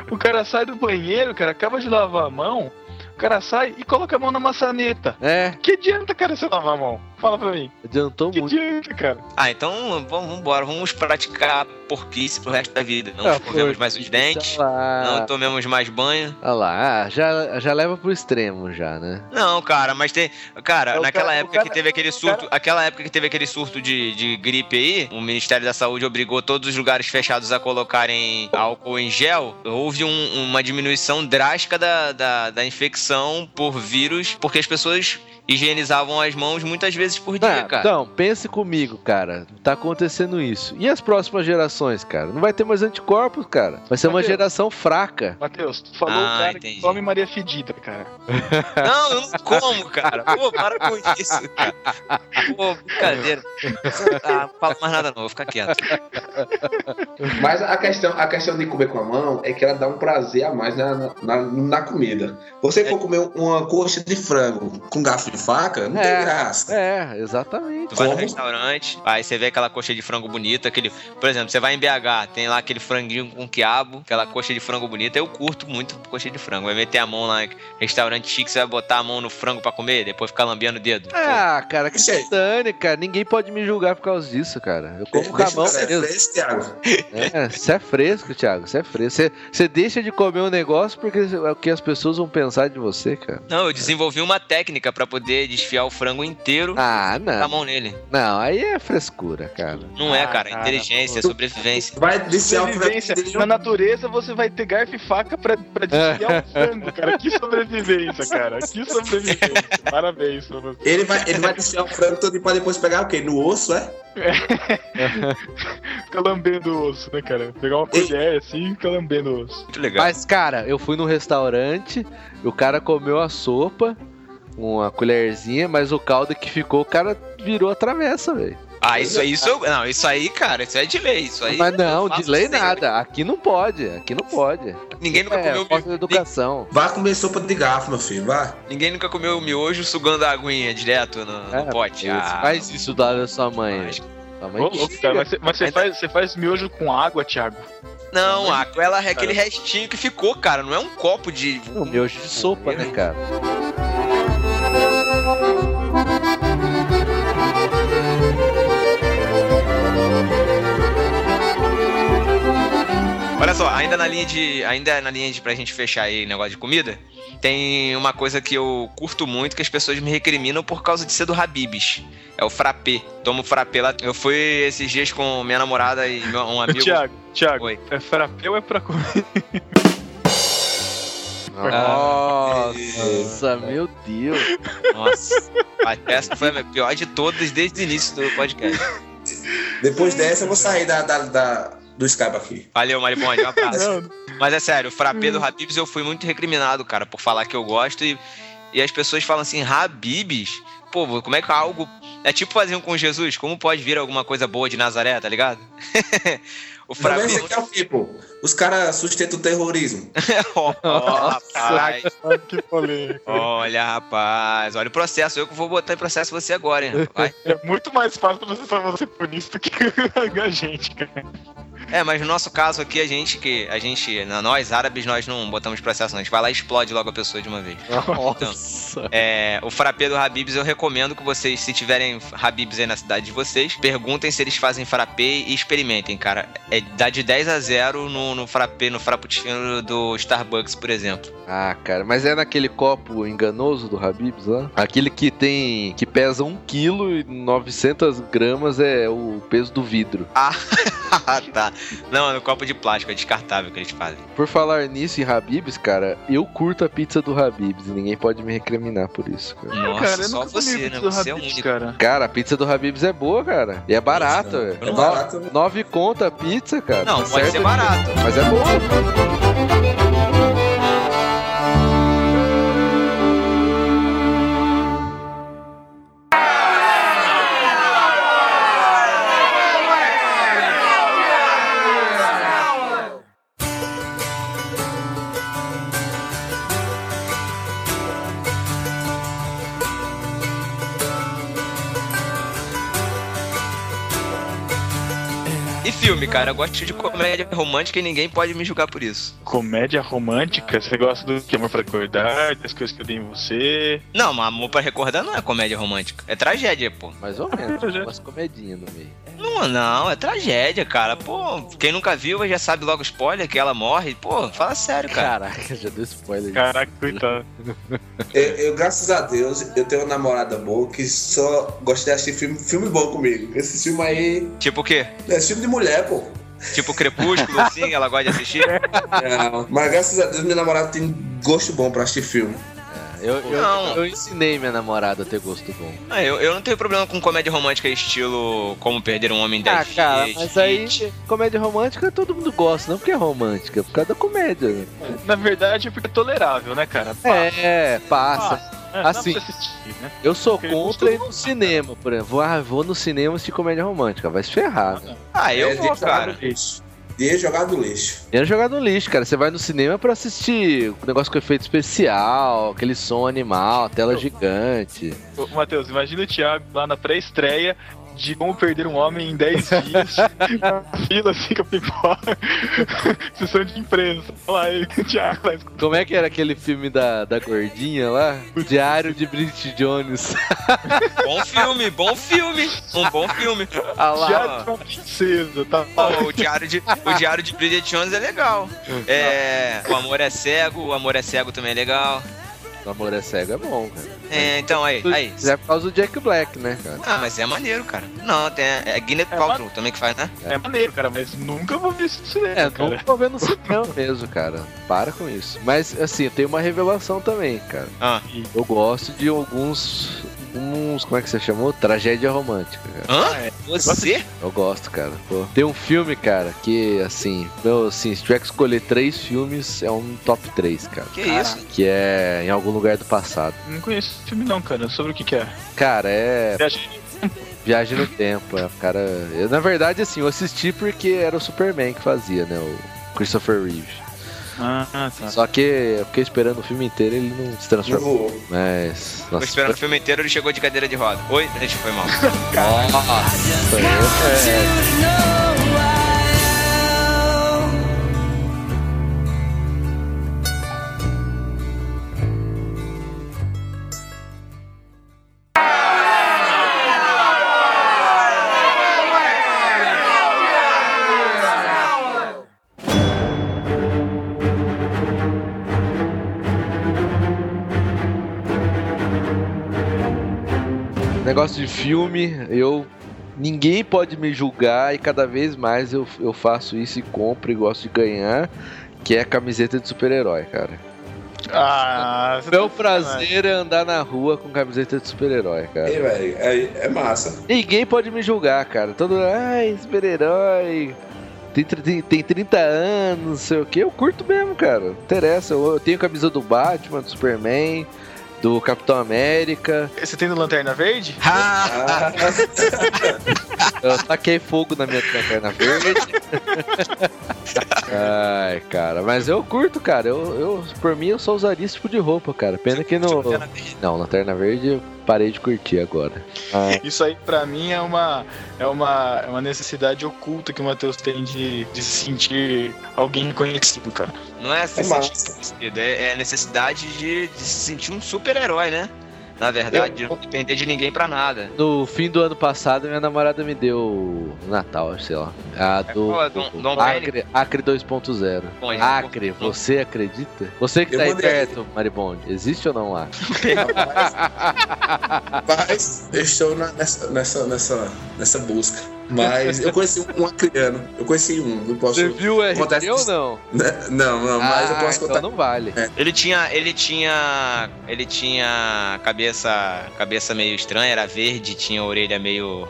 o cara sai do banheiro, cara, acaba de lavar a mão, o cara sai e coloca a mão na maçaneta. É, Que adianta, cara, você lavar a mão? Fala pra mim. adiantou Que muito. adianta, cara? Ah, então vamos embora, vamos praticar porquice pro resto da vida. Não Ah, escovemos mais os dentes, lá. não tomemos mais banho. Olha lá, ah, já, já leva pro extremo já, né? Não, cara, mas tem. Cara, É, naquela cara- época cara- que teve aquele surto. Aquela época que teve aquele surto de, de gripe aí, o Ministério da Saúde obrigou todos os lugares fechados a colocarem álcool em gel. Houve um- uma diminuição drástica da, da, da infecção por vírus, porque as pessoas higienizavam as mãos muitas vezes por dia, Ah, cara. Então, pense comigo, cara. Tá acontecendo isso. E as próximas gerações, cara? Não vai ter mais anticorpos, cara. Vai ser uma Mateus. geração fraca. Matheus, tu falou Ah, o cara entendi. que come Maria Fedida, cara. Não, eu não como, cara. Pô, para com isso, cara. Pô, brincadeira. Ah, não falo mais nada não, vou ficar quieto. Mas a questão, a questão de comer com a mão é que ela dá um prazer a mais na, na, na comida. Você for comer uma coxa de frango com garfo faca, não É. tem graça. É, exatamente. Tu vai no restaurante, aí você vê aquela coxa de frango bonita, aquele. Por exemplo, você vai em BH, tem lá aquele franguinho com quiabo, aquela coxa de frango bonita. Eu curto muito coxa de frango. Vai meter a mão lá em restaurante chique, você vai botar a mão no frango pra comer, depois ficar lambendo o dedo. Ah, cara, que dane, cara. Ninguém pode me julgar por causa disso, cara. Eu como com a mão ser mesmo. fresco, Thiago. É, você é fresco, Thiago. Você é fresco. Você, você deixa de comer um negócio porque é o que as pessoas vão pensar de você, cara. Não, eu desenvolvi uma técnica pra poder desfiar o frango inteiro Ah, com a não. mão nele. Não, aí é frescura, cara. Não é, Ah, cara. cara, Inteligência, pô. sobrevivência. Vai o Sobrevivência. frango. Na natureza você vai ter garfo e faca pra, pra desfiar o frango, cara. Que sobrevivência, cara. Que sobrevivência. Parabéns pra você. Ele vai, ele vai desfiar o frango todo pra depois pegar o quê? No osso, é? Fica lambendo o osso, né, cara? Pegar uma colher assim e fica lambendo o osso. Muito legal. Mas, cara, eu fui num restaurante, o cara comeu a sopa, uma colherzinha, mas o caldo que ficou, o cara virou a travessa, velho. Ah, isso aí, isso, não, isso aí, cara, isso é de lei. Isso aí. Mas não, de lei sempre. nada. Aqui não pode, aqui não pode. Ninguém nunca É, comeu falta de educação. Vá comer sopa de garfo, meu filho, vá. Ninguém nunca comeu miojo sugando a aguinha direto no, no É, pote. isso, Ah, Faz isso da sua mãe. mas- Sua mãe Ô, louco, cara. Mas você, mas você Ainda- faz, você faz miojo com água, Thiago. Não, aquela é aquele restinho que ficou, cara. Não é um copo de. Não, miojo de sopa, né, cara? Olha só, ainda na linha de. Ainda na linha de pra gente fechar aí negócio de comida, tem uma coisa que eu curto muito que as pessoas me recriminam por causa de ser do Habibs. É o frappé. Tomo frappé lá. Eu fui esses dias com minha namorada e meu- um amigo. Thiago, Thiago, Oi. é frappé ou é pra comer? Nossa, meu Deus. Nossa, a essa foi a pior de todas desde o início do podcast. Depois dessa eu vou sair da, da- da- do Skype aqui. Valeu, Maribonde, um abraço. Mas é sério, o frappé do Habibs eu fui muito recriminado, cara, por falar que eu gosto e, e as pessoas falam assim, Habibs? Pô, como é que algo. É tipo faziam com Jesus, como pode vir alguma coisa boa de Nazaré, tá ligado? o frappé. Também você quer o pô? Os caras sustentam o terrorismo. Ó, rapaz. que polêmico. Olha, rapaz, olha o processo. Eu que vou botar em processo você agora, hein? Vai. É muito mais fácil pra você, pra você por isso do que a gente, cara. É, mas no nosso caso aqui, a gente que. A gente. Nós, árabes, nós não botamos processo, não. A gente vai lá e explode logo a pessoa de uma vez. Nossa. É, o frappé do Habibs, eu recomendo que vocês, se tiverem Habibs aí na cidade de vocês, perguntem se eles fazem frappé e experimentem, cara. É, dá de 10 a 0 no, no frappé, no frappuccino do Starbucks, por exemplo. Ah, cara, mas é naquele copo enganoso do Habibs lá? Aquele que tem. que pesa 1 kg e 900 gramas é o peso do vidro. Ah, tá. Não, é no copo de plástico, é descartável que eles fazem. Por falar nisso em Habibs, cara, eu curto a pizza do Habibs e ninguém pode me recriminar por isso, cara. Nossa, cara, eu só você, pizza né? do Você é o Habib's, único. cara. Cara, a pizza do Habibs é boa, cara. E é barata, Não, é barato, né? Nove conta a pizza, cara. Não, Tá pode certo ser barato. Mas é boa. Cara, eu gosto de comédia romântica e ninguém pode me julgar por isso. Comédia romântica? Você gosta do que amor pra acordar, das coisas que eu dei em você? Não, mas Amor pra Recordar não é comédia romântica. É tragédia, pô. Mais ou menos. Já- Umas comedinhas no meio. Não, não, é tragédia, cara. Pô, quem nunca viu já sabe logo spoiler que ela morre. Pô, fala sério, cara. Caraca, já deu spoiler. Caraca, coitado. Eu, eu, graças a Deus, eu tenho uma namorada boa que só gosta de assistir filme, filme bom comigo. Esse filme aí Tipo o quê? é filme de mulher, pô. Tipo Crepúsculo, assim, ela gosta de assistir? Não, mas graças a Deus, minha namorada tem gosto bom pra assistir filme. Eu, eu, Não. eu ensinei minha namorada a ter gosto bom. Ah, eu, eu não tenho problema com comédia romântica estilo Como Perder um Homem em Ah, 10 cara, Dias, mas aí comédia romântica todo mundo gosta, não porque é romântica, é por causa da comédia. né? Na verdade é porque é tolerável, né, cara? É, passa. É, dá assim. pra você assistir, né? Eu sou Porque contra ir no cinema, por exemplo. Ah, vou no cinema assistir comédia romântica, vai se ferrar, né? Ah, eu É, vou, cara. Isso. Dinheiro jogado no lixo. Dinheiro jogado no lixo, cara. Você vai no cinema pra assistir um negócio com efeito especial, aquele som animal, tela gigante. Ô, Matheus, imagina o Thiago lá na pré-estreia de como perder um homem em 10 dias. fila assim com a pipoca. Sessão de imprensa. Olha lá aí, o Thiago lá Como é que era aquele filme da, da gordinha lá? O Diário de Bridget Jones. Bom filme, bom filme. Um bom filme. Ah lá, Diário de uma princesa, tá? Ó, o diário de o diário de Bridget Jones é legal. É, o amor é cego, o amor é cego também é legal. O amor é cego é bom, cara. É, então aí, aí. Mas é por causa do Jack Black, né, cara? Ah, mas é maneiro, cara. Não, tem é Gwyneth É, Paltrow também que faz, né? É maneiro, cara, mas nunca vou ver isso no cinema, É, cara. não tô vendo no cinema mesmo, cara. Para com isso. Mas, assim, tem uma revelação também, cara. Ah. Eu gosto de alguns. Uns. Como é que você chamou? Tragédia romântica, cara. Hã? Ah, é. Você? Eu gosto, cara. Pô. Tem um filme, cara, que, assim, meu, assim, se tiver que escolher três filmes, é um top 3, cara. Que isso? Que é em algum lugar do passado. Não conheço esse filme não, cara. Sobre o que que é? Cara, é Viagem- Viagem no Tempo. É, cara, eu, na verdade, assim, eu assisti porque era o Superman que fazia, né? O Christopher Reeve. Ah, tá. Só que eu fiquei esperando o filme inteiro e ele não se transformou. Mas. Tô esperando o filme inteiro, ele chegou de cadeira de roda. Oi? Deixa, foi mal. Nossa, esse é. Filme, eu. Ninguém pode me julgar e cada vez mais eu, eu faço isso e compro e gosto de ganhar, que é a camiseta de super-herói, cara. Ah, Meu tá prazer é andar na rua com camiseta de super-herói, cara. Ei, é, é massa. Ninguém pode me julgar, cara. Todo. Ai, super-herói. Tem, tem, tem 30 anos, não sei o que. Eu curto mesmo, cara. Não interessa. Eu, eu tenho camisa do Batman, do Superman, do Capitão América. Você tem no Lanterna Verde? Ah, Eu taquei fogo na minha lanterna verde. Ai, cara. Mas eu curto, cara. Eu, eu, por mim, eu só usaria esse tipo de roupa, cara. Pena que no. Não, lanterna verde parei de curtir agora. Ah, Isso aí, pra mim, é uma, é uma, é uma necessidade oculta que o Matheus tem de, de se sentir alguém conhecido, cara. Não é se É sentir conhecido, é, é necessidade de, de se sentir um super-herói, né? Na verdade, de não depender de ninguém pra nada. No fim do ano passado, minha namorada me deu Natal, sei lá. A do é? Dom- Dom Acre, Acre 2.0. Bom, já- Acre, você acredita? Você que Eu tá aí perto, Maribonde, existe ou não há? Rapaz, eu estou na- nessa, nessa, nessa, nessa busca. Mas eu conheci um, acriano. Eu conheci um, não posso. Você viu o RT ou não? Não, não, mas eu Ah, posso então contar. não vale. Ele tinha, ele tinha, ele tinha cabeça, cabeça meio estranha, era verde, tinha a orelha meio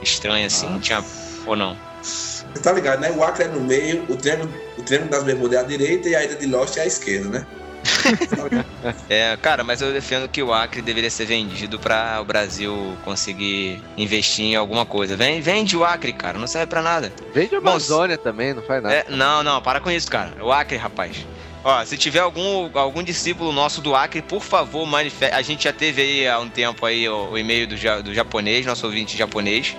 estranha assim, tinha ou não? Você tá ligado, né? O Acre é no meio, o triângulo, o triângulo das Bermudas é à direita e a ilha de Lost é à esquerda, né? É, cara, mas eu defendo que o Acre deveria ser vendido pra o Brasil conseguir investir em alguma coisa. Vem, vende o Acre, cara, não serve pra nada. Vende a Bom, Amazônia também, não faz nada. É, não, não, para com isso, cara. O Acre, rapaz. Ó, se tiver algum, algum discípulo nosso do Acre, por favor, manifeste. A gente já teve aí há um tempo aí o, o e-mail do, ja- do japonês, nosso ouvinte japonês.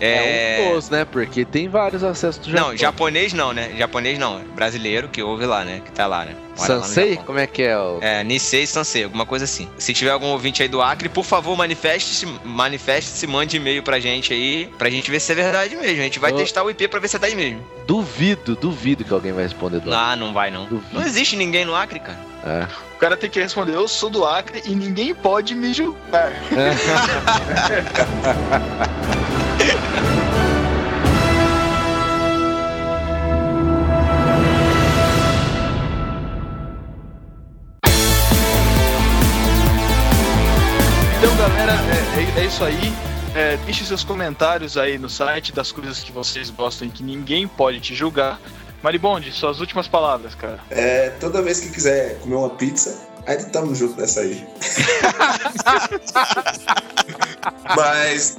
É, um dos, né? Porque tem vários acessos do Japão. Não, japonês não, né? Japonês não. Brasileiro que ouve lá, né? Que tá lá, né? Mora lá Sansei? Japão. Como é que é o. É, Nisei Sansei, alguma coisa assim. Se tiver algum ouvinte aí do Acre, por favor, manifeste-se, manifeste-se, mande e-mail pra gente aí, pra gente ver se é verdade mesmo. A gente vai Ô. testar o IP pra ver se é daí mesmo. Duvido, duvido que alguém vai responder do Ah, não vai não. Duvido. Não existe ninguém no Acre, cara. É. O cara tem que responder, eu sou do Acre e ninguém pode me julgar. isso aí. É, deixe seus comentários aí no site das coisas que vocês gostam e que ninguém pode te julgar. Maribonde, suas últimas palavras, cara. É, toda vez que quiser comer uma pizza, aí tamo junto nessa aí. Mas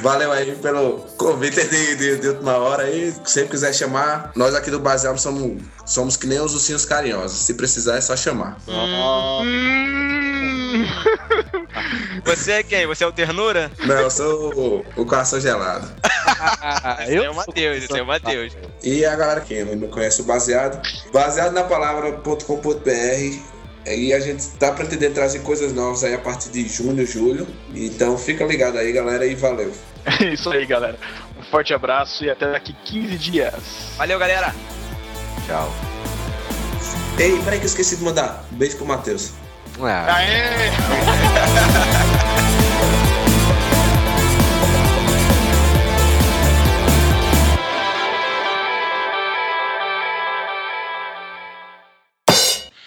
Valeu aí pelo convite de, de, de última hora aí. Se você quiser chamar, nós aqui do Baseado somos, somos que nem os ursinhos carinhosos. Se precisar, é só chamar. Você é quem? Você é o Ternura? Não, eu sou o, o coração gelado. Esse é o Matheus, esse é o Matheus. E a galera que não conhece o Baseado, baseado na palavra.com.br. E a gente tá pretendendo trazer coisas novas aí a partir de junho, julho. Então fica ligado aí, galera, e valeu. É isso aí, galera. Um forte abraço e até daqui 15 dias. Valeu, galera. Tchau. Ei, peraí que eu esqueci de mandar. Um beijo pro Matheus. Ah, Aê!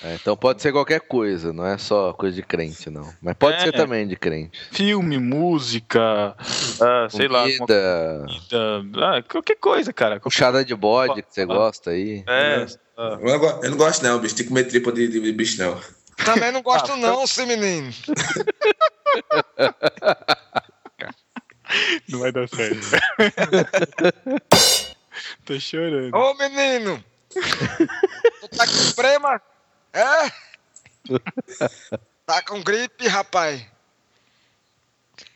é, então pode ser qualquer coisa, não é só coisa de crente, não. Mas pode É. ser também de crente. Filme, música, ah, sei lá, Comida, comida, ah, qualquer coisa, cara. Qualquer- puxada de bode que você gosta aí. É, ah, Eu não, go- eu não gosto não, bicho. Tem que comer tripa de, de bicho, não. Também não gosto Ah, não, esse menino. não vai dar certo. Tô chorando. Ô menino! Tu tá com prema? É? Tá com gripe, rapaz?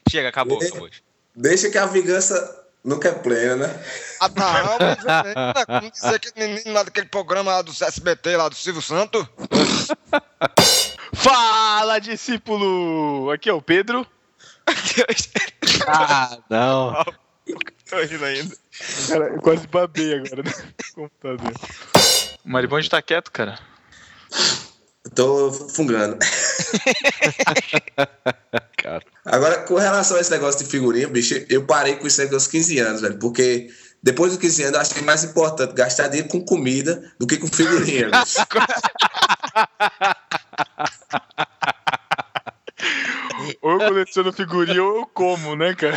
Chega, acabou, acabou. Deixa que a vingança nunca é plena, né? Ah, não, mas menina, como dizer que menino lá daquele programa lá do SBT, lá do Silvio Santos? Fala, discípulo! Aqui é o Pedro. Ah, não. Tô rindo ainda. Cara, eu quase babei agora no computador. O Maribonde tá quieto, cara. Tô fungando. Cara. Agora, com relação a esse negócio de figurinha, bicho, eu parei com isso aí aos 15 anos, velho. Porque depois dos 15 anos, eu é mais importante gastar dinheiro com comida do que com figurinha. Ou eu coleciono figurinha ou eu como, né, cara?